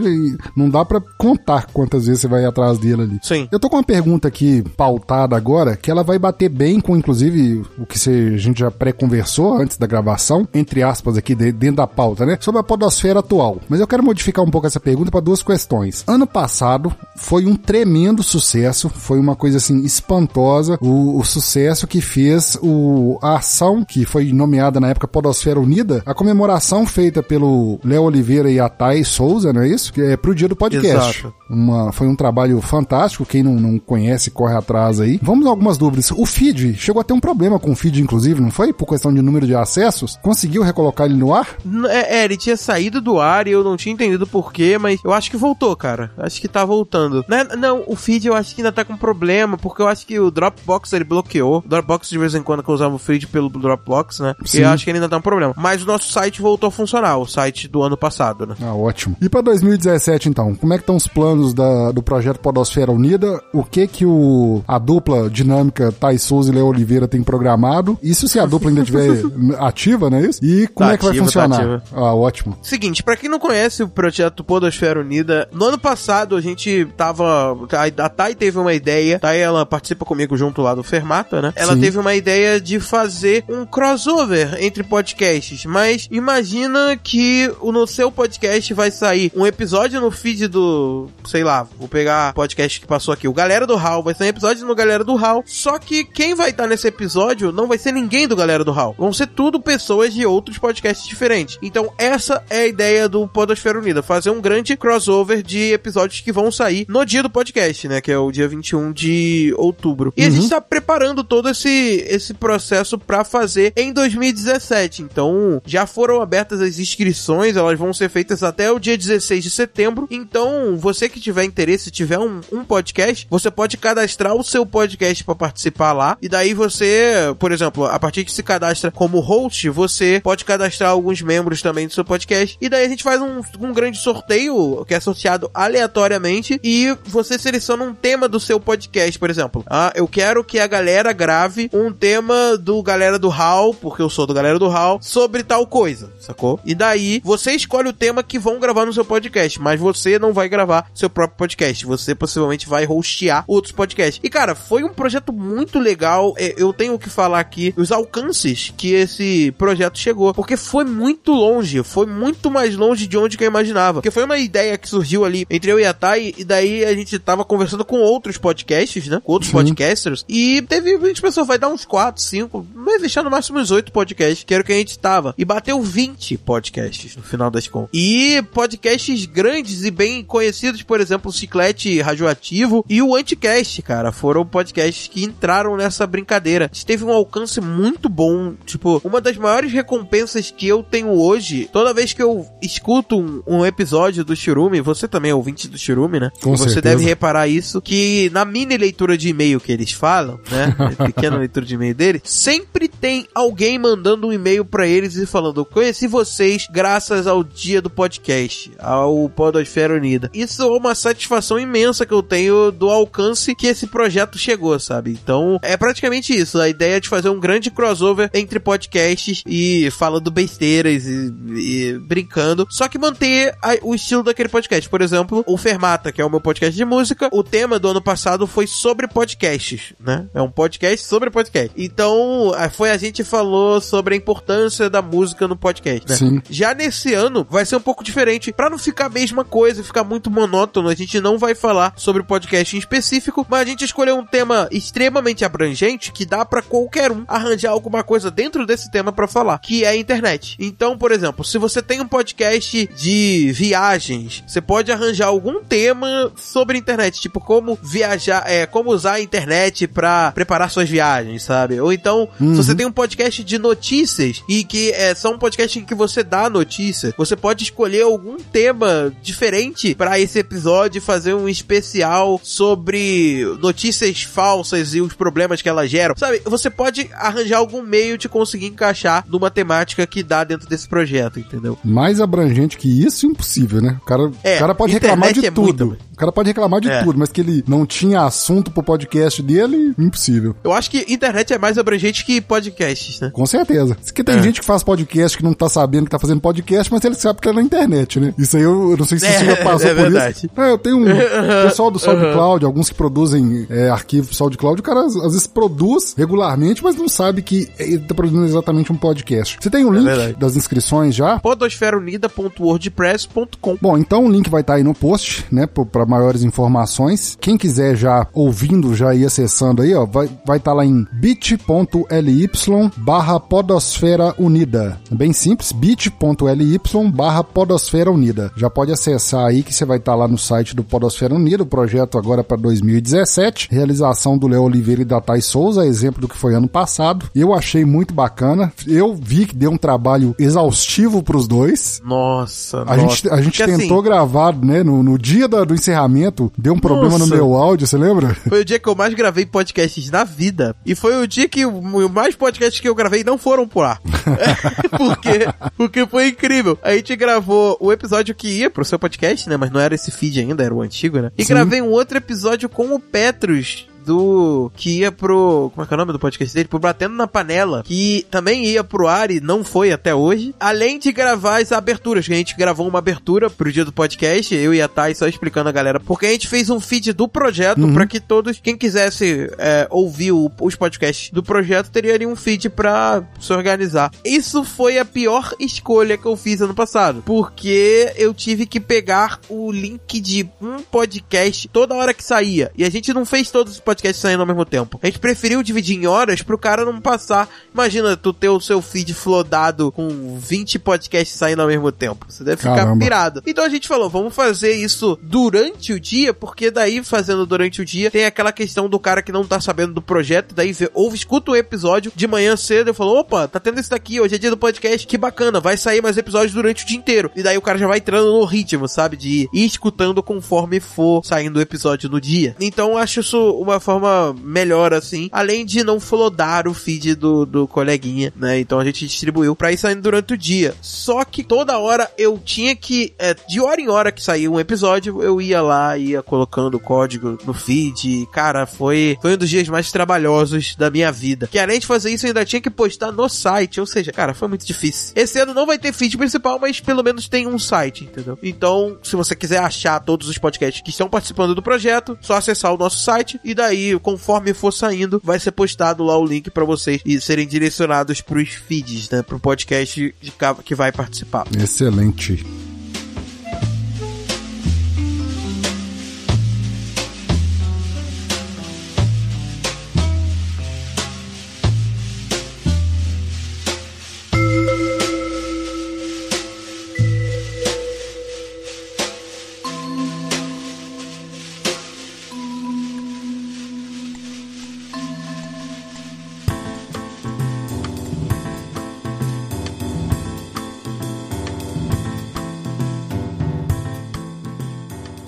Speaker 2: não dá pra contar quantas vezes você vai atrás dele ali.
Speaker 4: Sim.
Speaker 2: Eu tô com uma pergunta aqui pautada agora, que ela vai bater bem com, inclusive, o que a gente já pré-conversou antes da gravação, entre aspas, aqui de- dentro da pauta, né? Sobre a podosfera atual. Mas eu quero modificar um pouco essa pergunta para duas questões. Ano passado foi um tremendo sucesso, foi uma coisa assim espantosa, o, o sucesso que fez o, a ação que foi nomeada na época Podosfera Unida, a comemoração feita pelo Léo Oliveira e a Thay Souza, não é isso? Que é pro dia do podcast.
Speaker 4: Exato.
Speaker 2: Uma, foi um trabalho fantástico. Quem não, não conhece, corre atrás aí. Vamos a algumas dúvidas. O feed, chegou a ter um problema com o feed, inclusive, não foi? Por questão de número de acessos. Conseguiu recolocar ele no ar?
Speaker 4: N- É, é, ele tinha saído do ar e eu não tinha entendido porquê, mas eu acho que voltou, cara. Acho que tá voltando. Né? Não, o feed eu acho que ainda tá com problema, porque eu acho que o Dropbox ele bloqueou. O Dropbox de vez em quando que eu usava o feed pelo Dropbox, né?
Speaker 2: Sim.
Speaker 4: E eu acho que ele ainda tá um problema. Mas o nosso site voltou a funcionar, o site do ano passado, né?
Speaker 2: Ah, ótimo. E pra 2017, então? Como é que estão os planos da- do projeto Podosfera Unida? O que que o, a dupla dinâmica Thais Souza e Léo Oliveira tem programado? Isso se a dupla ainda estiver ativa, não é isso? E como
Speaker 4: Tá
Speaker 2: é que vai
Speaker 4: ativa, tá
Speaker 2: funcionar?
Speaker 4: ativa.
Speaker 2: ah, ótimo.
Speaker 4: Seguinte, pra quem não conhece o projeto Podosfera Unida, no ano passado a gente tava. A, Thay teve uma ideia. Thay, ela participa comigo junto lá do Fermata, né? Ela
Speaker 2: Sim.
Speaker 4: teve uma ideia de fazer um crossover entre podcasts. Mas imagina que o- no seu podcast vai sair um episódio no feed do. Sei lá, vou pegar o podcast que passou aqui. O Galera do Hall. Vai ser um episódio no Galera do Hall. Só que quem vai estar nesse episódio não vai ser ninguém do Galera do Hall. Vão ser tudo pessoas de outros podcasts diferentes. Então, essa é a ideia do Podosfera Unida: fazer um grande crossover de episódios que vão sair no dia do podcast, né? Que é o dia 21 de outubro. E a gente tá preparando todo esse, esse processo pra fazer em 2017. Então, já foram abertas as inscrições, elas vão ser feitas até o dia 16 de setembro. Então, você que tiver interesse, tiver um, um podcast, você pode cadastrar o seu podcast pra participar lá. E daí você, por exemplo, a partir que se cadastra como host, você pode cadastrar alguns membros também do seu podcast. E daí a gente faz um, um grande sorteio que é sorteado aleatoriamente e você seleciona um tema do seu podcast, por exemplo. Ah, eu quero que a galera grave um tema do Galera do Hall, porque eu sou do Galera do Hall, sobre tal coisa, sacou? E daí você escolhe o tema que vão gravar no seu podcast, mas você não vai gravar seu próprio podcast. Você possivelmente vai hostear outros podcasts. E cara, foi um projeto muito legal. É, Eu tenho que falar aqui os alcances que esse projeto chegou, porque foi muito longe, foi muito mais longe de onde que eu imaginava. Porque foi uma ideia que surgiu ali entre eu e a Thay, e daí a gente tava conversando com outros podcasts, né? Com outros
Speaker 2: Sim.
Speaker 4: podcasters. E teve, a gente pensou, vai dar uns 4, 5, vai deixar no máximo uns 8 podcasts, que era o que a gente tava. E bateu 20 podcasts no final das contas. E podcasts grandes e bem conhecidos, por exemplo, o Chiclete Radioativo e o Anticast, cara, foram podcasts que entraram nessa brincadeira. A gente teve um alcance muito bom. Tipo, uma das maiores recompensas que eu tenho hoje, toda vez que eu escuto um, um episódio do Churume, você também é ouvinte do Churume, né?
Speaker 2: Com
Speaker 4: você
Speaker 2: certeza.
Speaker 4: deve reparar isso, que na mini leitura de e-mail que eles falam, né? pequena leitura de e-mail dele, sempre tem alguém mandando um e-mail pra eles e falando: Conheci vocês graças ao dia do podcast, ao Podosfera Unida. Isso é uma satisfação imensa que eu tenho do alcance que esse projeto chegou, sabe? Então, é praticamente isso. A ideia de fazer um grande crossover entre podcasts e falando besteiras e, e brincando. Só que manter a, o estilo daquele podcast. Por exemplo, o Fermata, que é o meu podcast de música, o tema do ano passado foi sobre podcasts, né? É um podcast sobre podcast. Então, foi a gente falou sobre a importância da música no podcast, né?
Speaker 2: Sim.
Speaker 4: Já nesse ano vai ser um pouco diferente, para não ficar a mesma coisa, ficar muito monótono, a gente não vai falar sobre podcast em específico, mas a gente escolheu um tema extremamente abrangente que dá para qualquer um arranjar alguma coisa dentro desse tema para falar, que é a internet. Então, por exemplo, se você tem um podcast de viagens, você pode arranjar algum tema sobre internet, tipo como viajar, é, como usar a internet para preparar suas viagens, sabe? Ou então, se você tem um podcast de notícias e que é só um podcast em que você dá notícia, você pode escolher algum tema diferente para esse episódio e fazer um especial sobre notícias falsas e os problemas que elas geram. Sabe, você pode arranjar algum meio de conseguir encaixar numa temática que dá dentro desse projeto, entendeu?
Speaker 2: Mais abrangente que isso, impossível, né? O cara,
Speaker 4: É,
Speaker 2: o cara pode reclamar de
Speaker 4: é
Speaker 2: tudo. o cara pode reclamar de
Speaker 4: É.
Speaker 2: tudo, mas que ele não tinha assunto pro podcast dele, impossível.
Speaker 4: Eu acho que internet é mais abrangente que podcasts, né?
Speaker 2: Com certeza. Porque tem
Speaker 4: É.
Speaker 2: gente que faz podcast que não tá sabendo que tá fazendo podcast, mas ele sabe que é na internet, né? Isso aí eu, eu não sei se
Speaker 4: É,
Speaker 2: você já passou
Speaker 4: é
Speaker 2: por isso. É, eu tenho um pessoal do SoundCloud, alguns que produzem é, arquivo SoundCloud, o cara às, às vezes produz regularmente, mas não sabe que ele tá produzindo exatamente um podcast. Você tem o link Das inscrições já?
Speaker 4: podosferaunida.wordpress.com
Speaker 2: Bom, então o link vai estar aí no post, né, para maiores informações. Quem quiser já ouvindo, já ir acessando aí, ó, vai vai estar lá em bit.ly barra podosfera unida. É Bem simples, bit.ly barra podosfera unida. Já pode acessar aí que você vai estar lá no site do Podosfera Unida, o projeto agora para 2017, realização do Léo Oliveira e da Thay Souza, exemplo do que foi ano passado. Eu achei muito bacana. Eu vi que deu um trabalho exaustivo pros dois.
Speaker 4: Nossa,
Speaker 2: A
Speaker 4: nossa.
Speaker 2: gente, a gente
Speaker 4: Porque, assim,
Speaker 2: tentou gravar, né, no, no dia da- do encerramento, deu um problema no
Speaker 4: Nossa.
Speaker 2: meu áudio, você lembra?
Speaker 4: Foi o dia que eu mais gravei podcasts na vida. E foi o dia que o- mais podcasts que eu gravei não foram pro ar. porque, porque foi incrível. A gente gravou o episódio que ia pro seu podcast, né? Mas não era esse feed ainda, era o antigo, né? E
Speaker 2: Sim.
Speaker 4: gravei um outro episódio com o Petrus. Do. que ia pro. Como é que é o nome do podcast dele? Pro Batendo na Panela. Que também ia pro ar e não foi até hoje. Além de gravar as aberturas, que a gente gravou uma abertura pro dia do podcast, eu e a Thay só explicando a galera. Porque a gente fez um feed do projeto pra que todos, quem quisesse é, ouvir o- os podcasts do projeto, teria ali um feed pra se organizar. Isso foi a pior escolha que eu fiz ano passado. Porque eu tive que pegar o link de um podcast toda hora que saía. E a gente não fez todos os podcasts saindo ao mesmo tempo. A gente preferiu dividir em horas pro cara não passar. Imagina tu ter o seu feed flodado com 20 podcasts saindo ao mesmo tempo. Você deve ficar
Speaker 2: Caramba.
Speaker 4: pirado. Então a gente falou, vamos fazer isso durante o dia, porque daí fazendo durante o dia tem aquela questão do cara que não tá sabendo do projeto, daí vê, ouve, escuta o episódio de manhã cedo e falou, opa, tá tendo isso daqui, hoje é dia do podcast, que bacana, vai sair mais episódios durante o dia inteiro. E daí o cara já vai entrando no ritmo, sabe, de ir escutando conforme for saindo o episódio no dia. Então eu acho isso uma forma melhor, assim, além de não flodar o feed do, do coleguinha, né, então a gente distribuiu pra ir saindo durante o dia. Só que toda hora eu tinha que, é, de hora em hora que saía um episódio, eu ia lá, ia colocando o código no feed, cara, foi, foi um dos dias mais trabalhosos da minha vida. Que além de fazer isso, eu ainda tinha que postar no site, ou seja, cara, foi muito difícil. Esse ano não vai ter feed principal, mas pelo menos tem um site, entendeu? Então, se você quiser achar todos os podcasts que estão participando do projeto, só acessar o nosso site e daí, conforme for saindo, vai ser postado lá o link pra vocês e serem direcionados pros feeds, né, pro podcast de que vai participar.
Speaker 2: Excelente.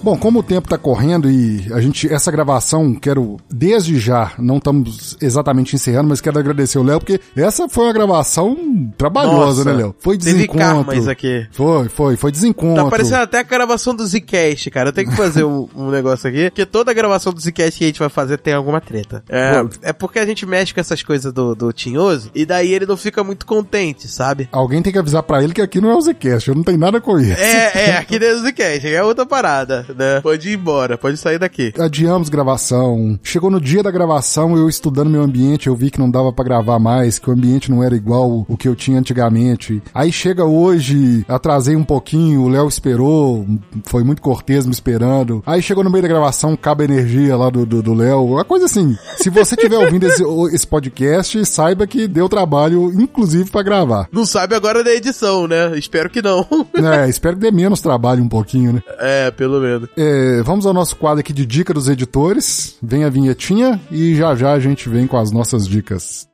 Speaker 2: Bom, como o tempo tá correndo e a gente, essa gravação, quero, desde já, não estamos exatamente encerrando, mas quero agradecer o Léo, porque essa foi uma gravação trabalhosa,
Speaker 4: Nossa,
Speaker 2: né, Léo? Foi
Speaker 4: teve
Speaker 2: desencontro.
Speaker 4: karmas aqui.
Speaker 2: Foi, foi, foi desencontro.
Speaker 4: Tá parecendo até a gravação do Zcast, cara. Eu tenho que fazer um, um negócio aqui, porque toda gravação do Zcast que a gente vai fazer tem alguma treta. É, é porque a gente mexe com essas coisas do, do Tinhoso, e daí ele não fica muito contente, sabe?
Speaker 2: Alguém tem que avisar pra ele que aqui não é o Zcast, eu não tenho nada com isso.
Speaker 4: É, é, aqui dentro do Zcast, é outra parada, né? Pode ir embora, pode sair daqui.
Speaker 2: Adiamos gravação. Chegou no dia da gravação, eu estudando meu ambiente, eu vi que não dava pra gravar mais, que o ambiente não era igual o que eu tinha antigamente. Aí chega hoje, atrasei um pouquinho, o Léo esperou, foi muito cortês me esperando. Aí chegou no meio da gravação, cabe a energia lá do do do Léo, uma coisa assim. Se você estiver ouvindo esse, esse podcast, saiba que deu trabalho, inclusive pra gravar.
Speaker 4: Não sabe agora da edição, né? Espero que não.
Speaker 2: É, espero que dê menos trabalho um pouquinho, né?
Speaker 4: é, pelo menos.
Speaker 2: É, vamos ao nosso quadro aqui de dica dos editores. Vem a vinhetinha e já já a gente vem com as nossas dicas.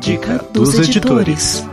Speaker 3: Dica dos editores.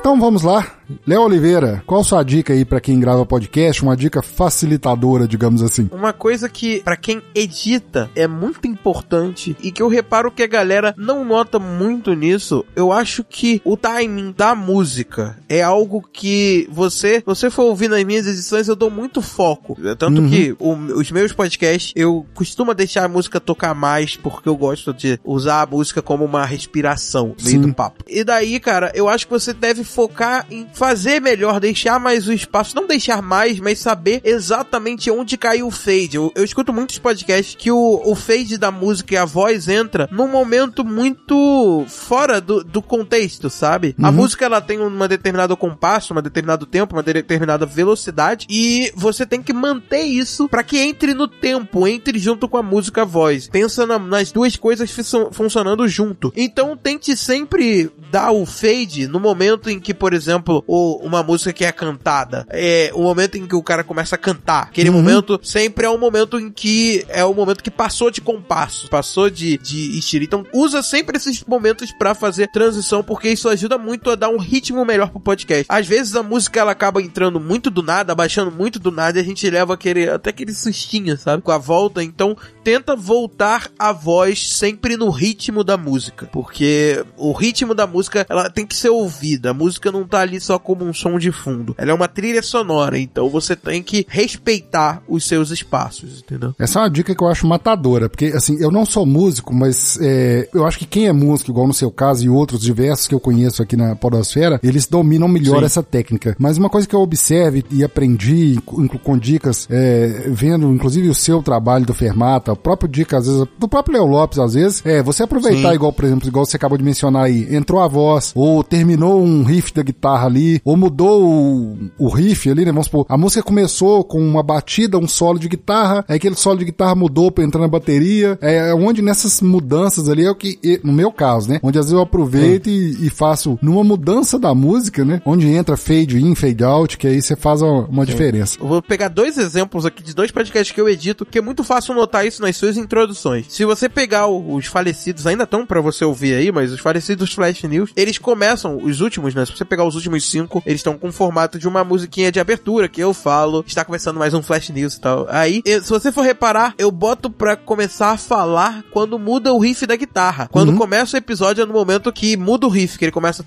Speaker 2: Então vamos lá. Léo Oliveira, qual sua dica aí pra quem grava podcast? Uma dica facilitadora, digamos assim.
Speaker 4: Uma coisa que, pra quem edita, é muito importante e que eu reparo que a galera não nota muito nisso, eu acho que o timing da música é algo que você, você for ouvir nas minhas edições, eu dou muito foco. Tanto que o- os meus podcasts, eu costumo deixar a música tocar mais porque eu gosto de usar a música como uma respiração no meio do papo. E daí, cara, eu acho que você deve focar em fazer melhor, deixar mais o espaço, não deixar mais, mas saber exatamente onde caiu o fade. Eu, eu escuto muitos podcasts que o, o fade da música e a voz entra num momento muito fora do, do contexto, sabe? A música ela tem uma determinado compasso, um determinado tempo, uma determinada velocidade e você tem que manter isso pra que entre no tempo, entre junto com a música a voz. Pensa na- nas duas coisas fun- funcionando junto. Então tente sempre dar o fade no momento em que, por exemplo, o- uma música que é cantada, é o momento em que o cara começa a cantar. Aquele momento sempre é o momento em que é o momento que passou de compasso, passou de, de estilo. Então usa sempre esses momentos pra fazer transição, porque isso ajuda muito a dar um ritmo melhor pro podcast. Às vezes a música ela acaba entrando muito do nada, baixando muito do nada e a gente leva aquele até aquele sustinho, sabe? Com a volta. Então tenta voltar a voz sempre no ritmo da música, porque o ritmo da música ela tem que ser ouvida. A música não tá ali só como um som de fundo. Ela é uma trilha sonora, então você tem que respeitar os seus espaços, entendeu?
Speaker 2: Essa é uma dica que eu acho matadora, porque assim, eu não sou músico, mas é, eu acho que quem é músico, igual no seu caso e outros diversos que eu conheço aqui na Podosfera, eles dominam melhor
Speaker 4: Sim.
Speaker 2: essa técnica. Mas uma coisa que eu observe e aprendi com dicas, é, vendo inclusive o seu trabalho do Fermata, o próprio dica, às vezes, do próprio Leo Lopes, às vezes, é você aproveitar,
Speaker 4: Sim.
Speaker 2: igual, por exemplo, igual você acabou de mencionar aí, entrou a voz, ou terminou um riff da guitarra ali, ou mudou o, o riff ali, né? Vamos supor, a música começou com uma batida, um solo de guitarra, aí aquele solo de guitarra mudou pra entrar na bateria. É onde nessas mudanças ali é o que, no meu caso, né? Onde às vezes eu aproveito e, e faço numa mudança da música, né? Onde entra fade in, fade out, que aí você faz uma, uma diferença.
Speaker 4: Eu vou pegar dois exemplos aqui de dois podcasts que eu edito, que é muito fácil notar isso nas suas introduções. Se você pegar os falecidos, ainda estão pra você ouvir aí, mas os falecidos Flash News, eles começam, os últimos, né? Se você pegar os últimos cinco, eles estão com o formato de uma musiquinha de abertura, que eu falo, está começando mais um Flash News e tal. Aí, se você for reparar, eu boto pra começar a falar quando muda o riff da guitarra. Quando começa o episódio é no momento que muda o riff, que ele começa.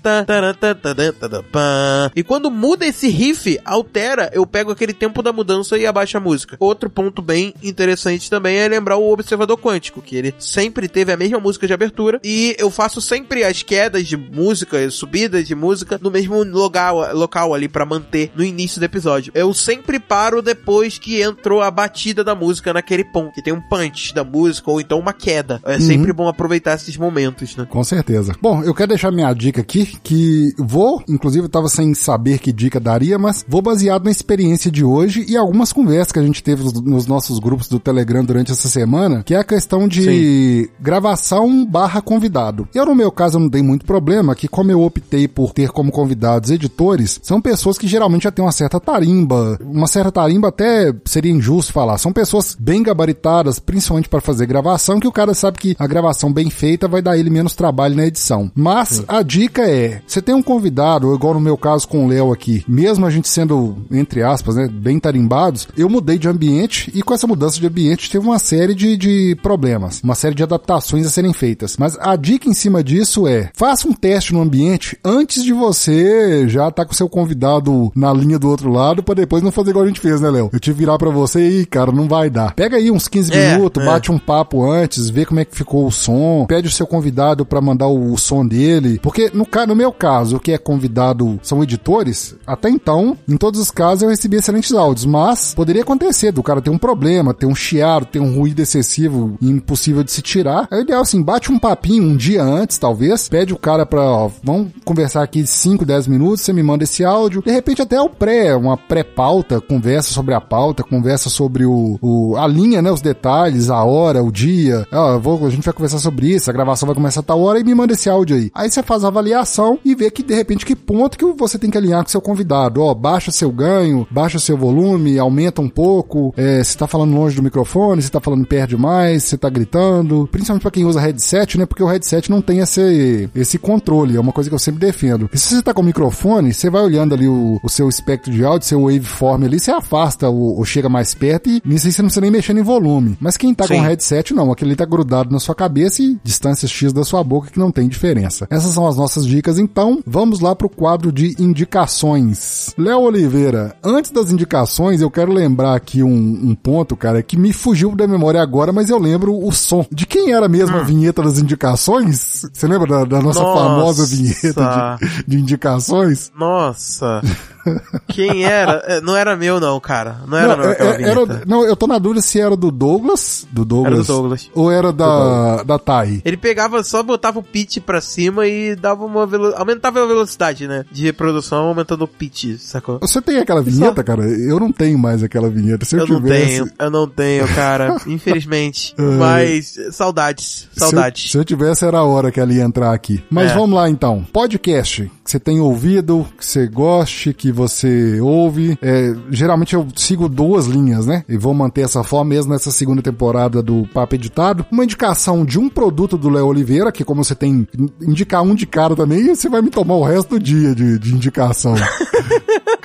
Speaker 4: E quando muda esse riff, altera, eu pego aquele tempo da mudança e abaixo a música. Outro ponto bem interessante também é lembrar o observador quântico, que ele sempre teve a mesma música de abertura e eu faço sempre as quedas de música, as subidas de música no mesmo local, local ali pra manter no início do episódio. Eu sempre paro depois que entrou a batida da música naquele ponto, que tem um punch da música ou então uma queda. É sempre bom aproveitar esses momentos, né?
Speaker 2: Com certeza. Bom, eu quero deixar minha dica aqui, que vou, inclusive eu tava sem saber que dica daria, mas vou baseado na experiência de hoje e algumas conversas que a gente teve nos- nos nossos grupos do Telegram durante essa semana, que é a questão de gravação barra convidado. Eu, no meu caso, não dei muito problema, que como eu optei por ter como convidados editores são pessoas que geralmente já têm uma certa tarimba, uma certa tarimba até seria injusto falar. São pessoas bem gabaritadas, principalmente para fazer gravação, que o cara sabe que a gravação bem feita vai dar ele menos trabalho na edição. Mas a dica é, você tem um convidado, igual no meu caso com o Léo aqui, mesmo a gente sendo, entre aspas, né, bem tarimbados, eu mudei de ambiente e com essa mudança de ambiente teve uma série de, de problemas, uma série de adaptações a serem feitas. Mas a dica em cima disso é, faça um teste no ambiente antes de você já tá com seu convidado na linha do outro lado, para depois não fazer igual a gente fez, né, Léo? Eu que virar para você e, cara, não vai dar. Pega aí uns 15
Speaker 4: É,
Speaker 2: minutos,
Speaker 4: é.
Speaker 2: bate um papo antes, vê como é que ficou o som, pede o seu convidado para mandar o, o som dele, porque no, no meu caso, o que é convidado são editores, até então, em todos os casos eu recebi excelentes áudios, mas poderia acontecer do cara ter um problema, ter um chiado, ter um ruído excessivo impossível de se tirar. É ideal assim, bate um papinho um dia antes, talvez, pede o cara pra, ó, vamos conversar aqui 5, 10 minutos, você me manda esse áudio, de repente até o pré, uma pré-pauta, conversa sobre a pauta, conversa sobre o, o- a linha, né, os detalhes, a hora, o dia, eu vou, a gente vai conversar sobre isso, a gravação vai começar a tal hora e me manda esse áudio aí. Aí você faz a avaliação e vê que de repente que ponto que você tem que alinhar com seu convidado, ó, baixa seu ganho, baixa seu volume, aumenta um pouco, é, se tá falando longe do microfone, se tá falando perto demais, se tá gritando, principalmente pra quem usa headset, né, porque o headset não tem esse, esse controle, é uma coisa que eu sempre defendo. E se você tá com o microfone, você vai olhando ali o, o seu espectro de áudio, seu waveform ali, você afasta ou, ou chega mais perto e nisso aí você não precisa nem mexer em volume. Mas quem tá
Speaker 4: Sim.
Speaker 2: com headset, não, aquele ali tá grudado na sua cabeça e distância X da sua boca que não tem diferença. Essas são as nossas dicas, então vamos lá pro quadro de indicações. Léo Oliveira, antes das indicações, eu quero lembrar aqui um, um ponto, cara, que me fugiu da memória agora, mas eu lembro o som. De quem era mesmo a vinheta das indicações? Você lembra da, da nossa
Speaker 4: Nossa.
Speaker 2: famosa vinheta de, de indicações?
Speaker 4: Nossa. Quem era? É, Não era meu, não, cara. Não era meu
Speaker 2: é-
Speaker 4: aquela
Speaker 2: é- era- não, eu tô na dúvida se era do Douglas, do Douglas,
Speaker 4: Era do Douglas.
Speaker 2: ou era da, da Thay.
Speaker 4: Ele pegava, só botava o pitch pra cima e dava uma velo... aumentava a velocidade, né? De reprodução, aumentando o pitch, sacou?
Speaker 2: Você tem aquela vinheta, cara? Eu não tenho mais aquela vinheta. Se eu,
Speaker 4: Eu não
Speaker 2: tivesse,
Speaker 4: tenho, eu não tenho, cara. Infelizmente. Mas, saudades,
Speaker 2: Se eu,
Speaker 4: saudades.
Speaker 2: se eu tivesse, era a hora que ela ia entrar aqui. Mas
Speaker 4: É.
Speaker 2: vamos lá então. Podcast que você tem ouvido, que você goste, que você ouve. É, geralmente eu sigo duas linhas, né? E vou manter essa forma mesmo nessa segunda temporada do Papo Editado. Uma indicação de um produto do Léo Oliveira, que como você tem indicar um de cara também, você vai me tomar o resto do dia de, de indicação.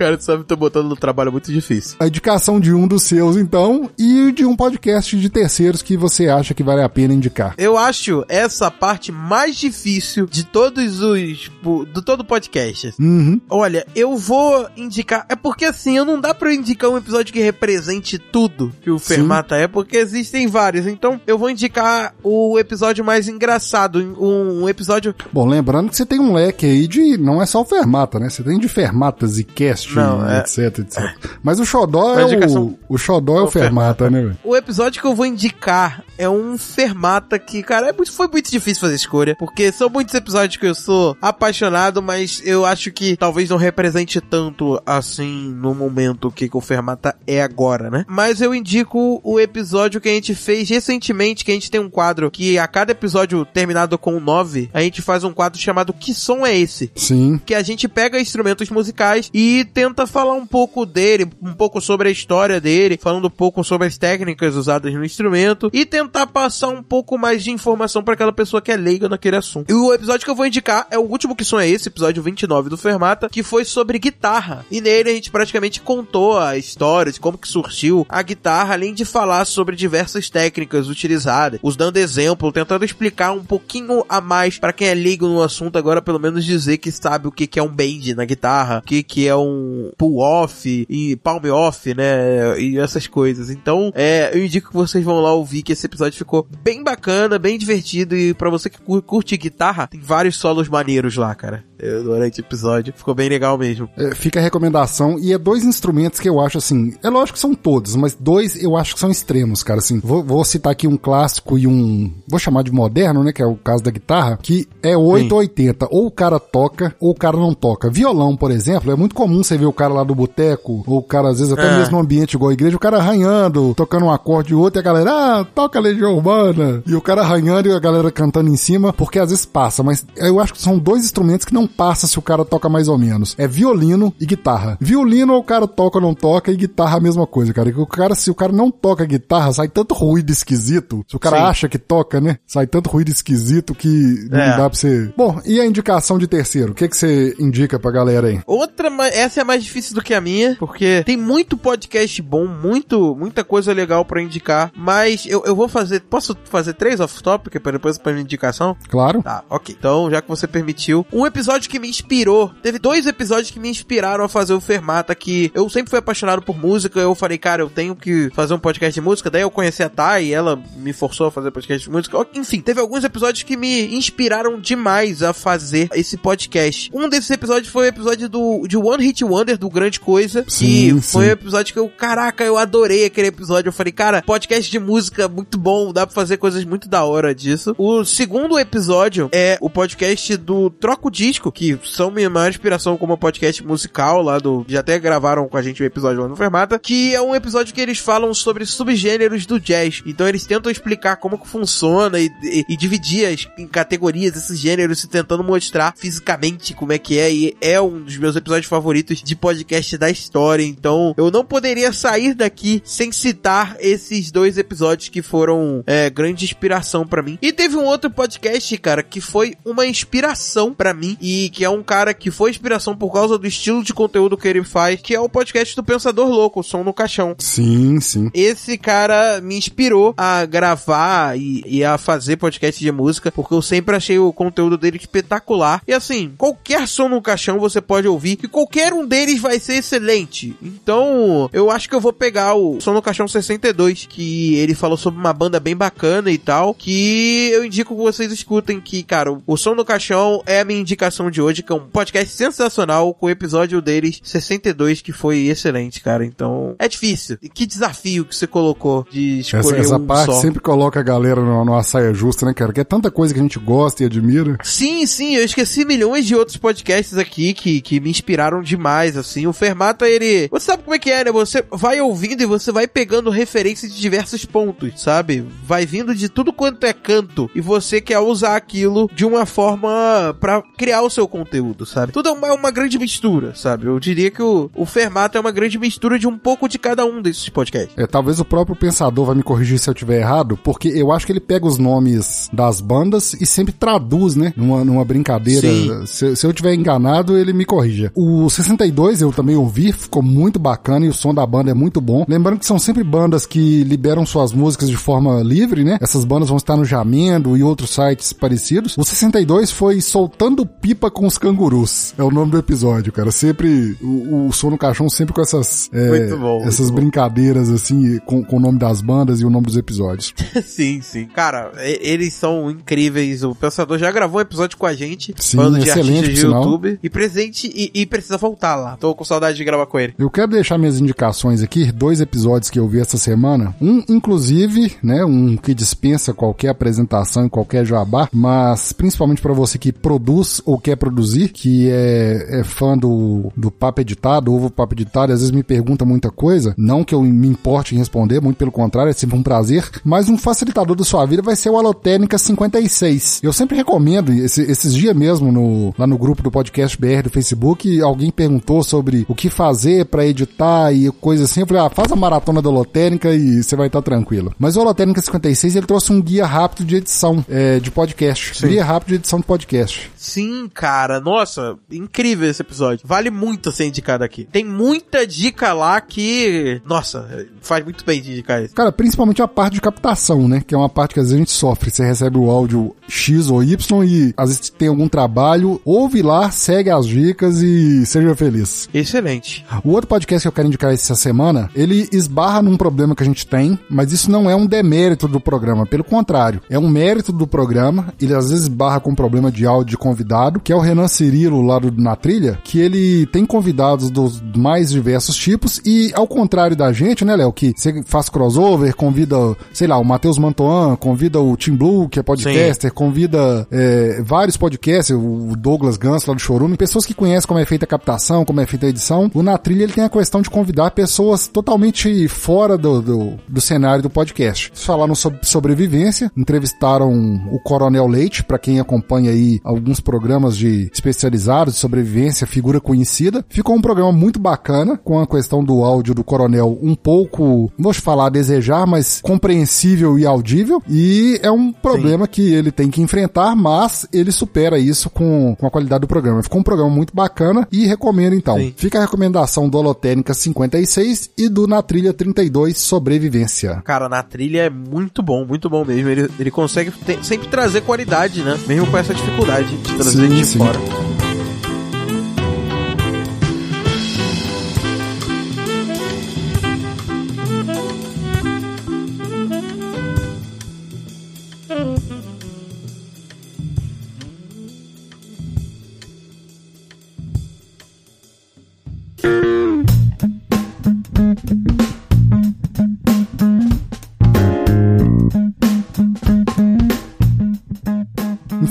Speaker 4: Cara, tu sabe, tô botando no trabalho muito difícil.
Speaker 2: a indicação de um dos seus, então, e de um podcast de terceiros que você acha que vale a pena indicar.
Speaker 4: Eu acho essa parte mais difícil de todos os. do todo podcast.
Speaker 2: Uhum.
Speaker 4: Olha, eu vou indicar. É porque assim, eu não dá pra eu indicar um episódio que represente tudo que o
Speaker 2: Sim.
Speaker 4: Fermata é, porque existem vários. Então, eu vou indicar o episódio mais engraçado. Um, um episódio.
Speaker 2: Bom, lembrando que você tem um leque aí de. Não é só o Fermata, né? Você tem de Fermatas e cast,
Speaker 4: Não, é-
Speaker 2: etc, etc. Mas o Xodó é o. O Xodó é o
Speaker 4: o
Speaker 2: Fermata, né, velho?
Speaker 4: O episódio que eu vou indicar é um Fermata que, cara, é muito, foi muito difícil fazer escolha. Porque são muitos episódios que eu sou apaixonado, mas eu acho que talvez não represente tanto assim no momento que, que o Fermata é agora, né? Mas eu indico o episódio que a gente fez recentemente, que a gente tem um quadro que a cada episódio terminado com 9, a gente faz um quadro chamado Que Som é Esse?
Speaker 2: Sim.
Speaker 4: que a gente pega instrumentos musicais e tenta falar um pouco dele, um pouco sobre a história dele, falando um pouco sobre as técnicas usadas no instrumento e tentar passar um pouco mais de informação para aquela pessoa que é leiga naquele assunto. E o episódio que eu vou indicar é o último que som é esse, episódio 29 do Fermata, que foi sobre guitarra. E nele a gente praticamente contou a história de como que surgiu a guitarra, além de falar sobre diversas técnicas utilizadas, os dando exemplo, tentando explicar um pouquinho a mais para quem é leigo no assunto agora, pelo menos dizer que sabe o que que é um bend na guitarra, o que que é um pull off e palm off, né, e essas coisas. Então, é, eu indico que vocês vão lá ouvir que esse episódio ficou bem bacana, bem divertido e para você que cur- curte guitarra, tem vários solos maneiros lá, cara. Eu adorei esse episódio, ficou bem legal mesmo.
Speaker 2: É, fica a recomendação. E é dois instrumentos que eu acho assim. É lógico que são todos, mas dois eu acho que são extremos, cara. Assim, vou, vou citar aqui um clássico e um. Vou chamar de moderno, né? Que é o caso da guitarra. Que é 8 ou 80. Ou o cara toca, ou o cara não toca. Violão, por exemplo, é muito comum você ver o cara lá do boteco, ou o cara, às vezes, até
Speaker 4: É.
Speaker 2: mesmo no ambiente igual a igreja, o cara arranhando, tocando um acorde e outro, e a galera, ah, toca Legião Urbana. E o cara arranhando e a galera cantando em cima, porque às vezes passa. Mas eu acho que são dois instrumentos que não passa se o cara toca mais ou menos. É violino e guitarra. Violino o cara toca ou não toca e guitarra a mesma coisa, cara. O cara, se o cara não toca guitarra, sai tanto ruído esquisito. Se o cara
Speaker 4: Sim.
Speaker 2: acha que toca, né? Sai tanto ruído esquisito que não
Speaker 4: É.
Speaker 2: dá pra você. Bom, e a indicação de terceiro? O que que você indica pra galera aí?
Speaker 4: Outra, essa é mais difícil do que a minha, porque tem muito podcast bom, muito, muita coisa legal pra indicar, mas eu, eu vou fazer, posso fazer três off-topic para depois pra minha indicação?
Speaker 2: Claro.
Speaker 4: Tá, ok. Então, já que você permitiu, um episódio que me inspirou, teve dois episódios que me inspiraram a fazer o Fermata, que eu sempre fui apaixonado por música, eu falei, cara, eu tenho que fazer um podcast de música, daí eu conheci a Thay, ela me forçou a fazer podcast de música. Enfim, teve alguns episódios que me inspiraram demais a fazer esse podcast. Um desses episódios foi o episódio do de One Hit Wonder, do Grande Coisa,
Speaker 2: Sim,
Speaker 4: que foi
Speaker 2: sim.
Speaker 4: um episódio que eu, caraca, eu adorei aquele episódio. Eu falei, cara, podcast de música muito bom, dá pra fazer coisas muito da hora disso. O segundo episódio é o podcast do Troco Disco, que são minha maior inspiração como podcast musical lá do. Já até gravaram com a gente o episódio lá no Fermata, que é um episódio que eles falam sobre subgêneros do jazz. Então eles tentam explicar como que funciona e, e- e dividir as, em categorias esses gêneros, se tentando mostrar fisicamente como é que é. E é um dos meus episódios favoritos de podcast da história. Então eu não poderia sair daqui sem citar esses dois episódios que foram é, grande inspiração pra mim. E teve um outro podcast, cara, que foi uma inspiração pra mim e que é um cara que foi inspiração por causa do estilo de conteúdo que ele faz, que é o podcast do Pensador Louco, Som no Caixão.
Speaker 2: Sim, sim.
Speaker 4: Esse cara me inspirou a gravar e, e a fazer podcast de música, porque eu sempre achei o conteúdo dele espetacular. E assim, qualquer som no caixão você pode ouvir, e qualquer um deles vai ser excelente. Então, eu acho que eu vou pegar o Som no Caixão 62, que ele falou sobre uma banda bem bacana e tal, que eu indico que vocês escutem, que, cara, o Som no Caixão é a minha indicação de hoje, que é um podcast sensacional, com o episódio deles 62, que foi excelente, cara. Então, é difícil. E que desafio que você colocou de escolher
Speaker 2: Essa, essa
Speaker 4: um
Speaker 2: parte
Speaker 4: só.
Speaker 2: sempre coloca a galera numa, numa saia justa, né, cara? Que é tanta coisa que a gente gosta e admira.
Speaker 4: Sim, sim, eu esqueci milhões de outros podcasts aqui que, que me inspiraram demais, assim. O Fermata, ele... Você sabe como é que é, né? Você vai ouvindo e você vai pegando referências de diversos pontos, sabe? Vai vindo de tudo quanto é canto e você quer usar aquilo de uma forma pra criar o seu conteúdo, sabe? Tudo é uma, uma grande mistura, sabe? Eu diria que o, o Fermata é uma grande mistura de um pouco de cada um desses podcasts.
Speaker 2: É, talvez o próprio pensador vai me corrigir se eu tiver errado, porque eu acho que ele pega os nomes das bandas e sempre traduz, né? Numa, numa brincadeira. Se, se eu tiver enganado, ele me corrija. O 62 eu também ouvi, ficou muito bacana e o som da banda é muito bom. Lembrando que são sempre bandas que liberam suas músicas de forma livre, né? Essas bandas vão estar no Jamendo e outros sites parecidos. O 62 foi Soltando Pipa com os Cangurus. É o nome do episódio, cara. Sempre, o, o som no caixão sempre com essas, é,
Speaker 4: Muito bom,
Speaker 2: essas brincadeiras, assim, com, com o nome das bandas e o nome dos episódios.
Speaker 4: sim, sim. Cara, eles são incríveis. O Pensador já gravou um episódio com a gente.
Speaker 2: Sim,
Speaker 4: falando de artistas. YouTube. E presente e, e precisa voltar lá. Tô com saudade de gravar com ele.
Speaker 2: Eu quero deixar minhas indicações aqui, dois episódios que eu vi essa semana. Um, inclusive, né, um que dispensa qualquer apresentação e qualquer jabá, mas principalmente para você que produz ou quer produzir, que é, é fã do, do Papo Editado, ouve o Papo Editado, e às vezes me pergunta muita coisa, não que eu me importe em responder, muito pelo contrário, é sempre um prazer, mas um facilitador da sua vida vai ser o Alotécnica 56. Eu sempre recomendo, esse- esses dias mesmo, no, lá no grupo do podcast BR do Facebook, alguém perguntou sobre o que fazer pra editar e coisa assim. Eu falei, ah, faz a maratona da Holotérnica e você vai estar tranquilo. Mas o Holotérnica 56, ele trouxe um guia rápido de edição é, de podcast. Guia rápido de edição de podcast.
Speaker 4: Sim, cara. Nossa, incrível esse episódio. Vale muito ser indicado aqui. Tem muita dica lá que, nossa, faz muito bem de indicar isso.
Speaker 2: Cara, principalmente a parte de captação, né? Que é uma parte que às vezes a gente sofre. Você recebe o áudio X ou Y e às vezes tem algum trabalho, ouve lá, segue as dicas e seja feliz.
Speaker 4: Excelente.
Speaker 2: O outro podcast que eu quero indicar essa semana, ele esbarra num problema que a gente tem, mas isso não é um demérito do programa, pelo contrário, é um mérito do programa. Ele às vezes esbarra com um problema de áudio de convidado, que é o Renan Cirilo lá do Na Trilha, que ele tem convidados dos mais diversos tipos e ao contrário da gente, né, Léo, que você faz crossover, convida, sei lá, o Matheus Mantoan, convida o Tim Blue, que é podcaster, convida é, vários podcasts, o Douglas Gans lá do Chorume, pessoas que conhecem como é feita a captação, como é feita a edição. O Na Trilha ele tem a questão de convidar pessoas totalmente fora do, do, do cenário do podcast. Falaram sobre sobrevivência, entrevistaram o Coronel Leite, para quem acompanha aí alguns programas de especializados de sobrevivência, figura conhecida. Ficou um programa muito bacana, com a questão do áudio do coronel um pouco, não vou falar desejar, mas compreensível e audível. E é um problema Sim. que ele tem que enfrentar, mas ele supera isso com, com a qualidade do programa. Ficou um programa muito bacana e recomendo então. Sim. Fica a recomendação do Holotécnica 56 e do Na Trilha 32 Sobrevivência.
Speaker 4: Cara, na trilha é muito bom, muito bom mesmo. Ele, ele consegue sempre trazer qualidade, né? Mesmo com essa dificuldade de trazer sim, de sim. fora.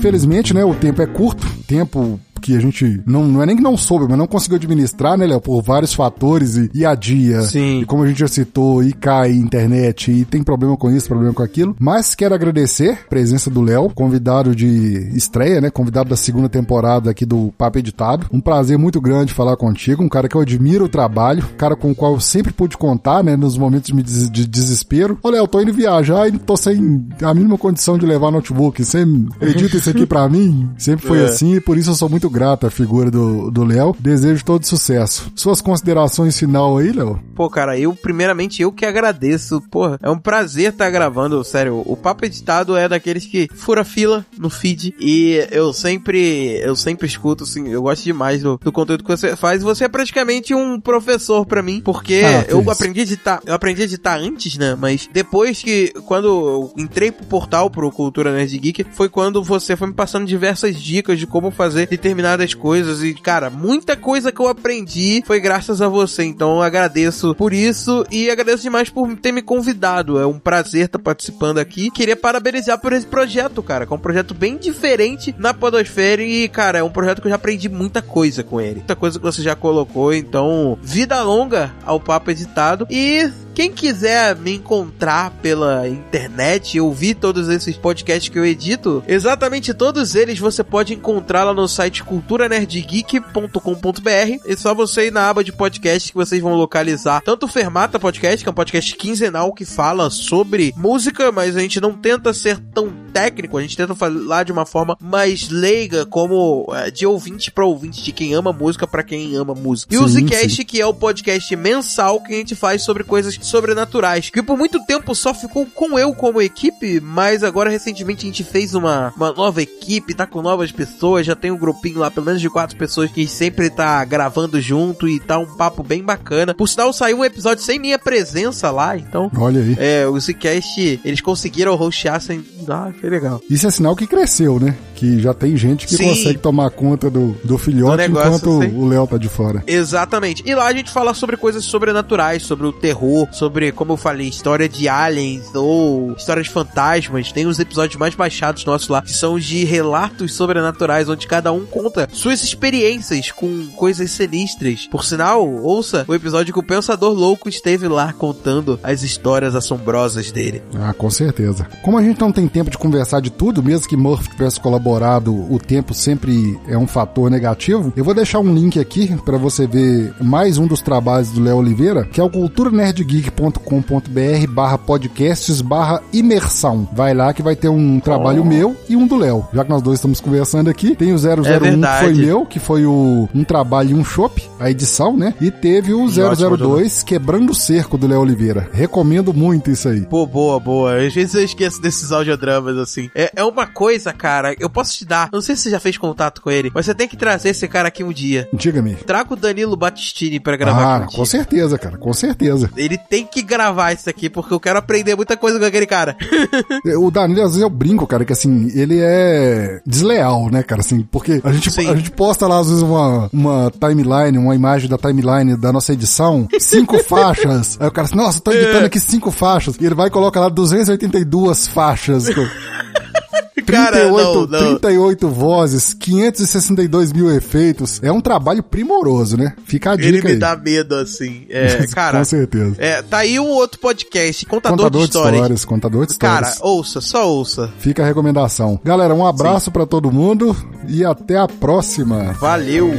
Speaker 2: Infelizmente, né, o tempo é curto, tempo que a gente não, não é nem que não soube, mas não conseguiu administrar, né, Léo? Por vários fatores e, e dia.
Speaker 4: Sim.
Speaker 2: E como a gente já citou, e cai internet, e tem problema com isso, problema com aquilo. Mas quero agradecer a presença do Léo, convidado de estreia, né? Convidado da segunda temporada aqui do Papo Editado. Um prazer muito grande falar contigo, um cara que eu admiro o trabalho, um cara com o qual eu sempre pude contar, né? Nos momentos de desespero. Ô, Léo, tô indo viajar e tô sem a mínima condição de levar notebook. Você edita isso aqui pra mim? Sempre foi é. assim e por isso eu sou muito grato à figura do Léo. Desejo todo sucesso. Suas considerações final aí, Léo?
Speaker 4: Pô, cara, eu, primeiramente, eu que agradeço. Porra, é um prazer estar tá gravando, sério. O Papo Editado é daqueles que fura fila no feed e eu sempre, eu sempre escuto, assim, eu gosto demais do, do conteúdo que você faz. Você é praticamente um professor para mim, porque ah, eu isso. aprendi a editar, eu aprendi a editar antes, né? Mas depois que, quando eu entrei pro portal, pro Cultura Nerd Geek, foi quando você foi me passando diversas dicas de como fazer determinados determinadas coisas e, cara, muita coisa que eu aprendi foi graças a você. Então agradeço por isso e agradeço demais por ter me convidado. É um prazer estar participando aqui. Queria parabenizar por esse projeto, cara, que é um projeto bem diferente na Podosfera e, cara, é um projeto que eu já aprendi muita coisa com ele. Muita coisa que você já colocou. Então, vida longa ao Papo Editado e quem quiser me encontrar pela internet, ouvir todos esses podcasts que eu edito, exatamente todos eles você pode encontrar lá no site culturanerdgeek.com.br. É só você ir na aba de podcast que vocês vão localizar tanto o Fermata Podcast, que é um podcast quinzenal que fala sobre música, mas a gente não tenta ser tão técnico, a gente tenta falar de uma forma mais leiga, como é, de ouvinte para ouvinte, de quem ama música para quem ama música. E o Zcast, que é o podcast mensal que a gente faz sobre coisas sobrenaturais, que por muito tempo só ficou com eu como equipe, mas agora recentemente a gente fez uma, uma nova equipe, tá com novas pessoas, já tem um grupinho lá, pelo menos de quatro pessoas que sempre tá gravando junto e tá um papo bem bacana. Por sinal, saiu um episódio sem minha presença lá, então.
Speaker 2: Olha aí.
Speaker 4: É, o Zcast, eles conseguiram hostear sem. Ah, foi legal.
Speaker 2: Isso é sinal que cresceu, né? Que já tem gente que Sim. consegue tomar conta do, do filhote do negócio, enquanto assim. o Léo tá de fora.
Speaker 4: Exatamente. E lá a gente fala sobre coisas sobrenaturais, sobre o terror, sobre, como eu falei, história de aliens ou história de fantasmas. Tem os episódios mais baixados nossos lá, que são de relatos sobrenaturais, onde cada um conta suas experiências com coisas sinistras. Por sinal, ouça o episódio que o Pensador Louco esteve lá contando as histórias assombrosas dele.
Speaker 2: Ah, com certeza. Como a gente não tem tempo de conversar de tudo, mesmo que Murphy tivesse colaborado, o tempo sempre é um fator negativo, eu vou deixar um link aqui para você ver mais um dos trabalhos do Léo Oliveira, que é o Cultura Nerd Geek geek.com.br barra podcasts barra imersão. Vai lá que vai ter um trabalho oh. meu e um do Léo. Já que nós dois estamos conversando aqui, tem o 001 é que foi meu, que foi o, um trabalho e um chopp, a edição, né? E teve o 002 Quebrando o Cerco do Léo Oliveira. Recomendo muito isso aí.
Speaker 4: Pô, boa, boa. Às vezes eu esqueço desses audiodramas assim. É, é uma coisa, cara, eu posso te dar. Não sei se você já fez contato com ele, mas você tem que trazer esse cara aqui um dia.
Speaker 2: Diga-me.
Speaker 4: Traga o Danilo Batistini pra gravar
Speaker 2: Ah, com certeza, cara, com certeza.
Speaker 4: Ele tem que gravar isso aqui, porque eu quero aprender muita coisa com aquele cara.
Speaker 2: o Danilo, às vezes eu brinco, cara, que assim, ele é desleal, né, cara, assim, porque a gente, a gente posta lá, às vezes, uma, uma timeline, uma imagem da timeline da nossa edição, cinco faixas. Aí o cara assim, nossa, tô editando é. aqui cinco faixas. E ele vai e coloca lá 282 faixas.
Speaker 4: Cara,
Speaker 2: 38,
Speaker 4: não, não.
Speaker 2: 38 vozes, 562 mil efeitos. É um trabalho primoroso, né? Fica a dica
Speaker 4: Ele me
Speaker 2: aí.
Speaker 4: dá medo, assim. É, cara.
Speaker 2: Com certeza.
Speaker 4: É, tá aí um outro podcast, Contador,
Speaker 2: Contador
Speaker 4: de
Speaker 2: de
Speaker 4: Histórias.
Speaker 2: histórias, contador de
Speaker 4: Cara,
Speaker 2: histórias.
Speaker 4: ouça, só ouça.
Speaker 2: Fica a recomendação. Galera, um abraço pra todo mundo e até a próxima.
Speaker 4: Valeu!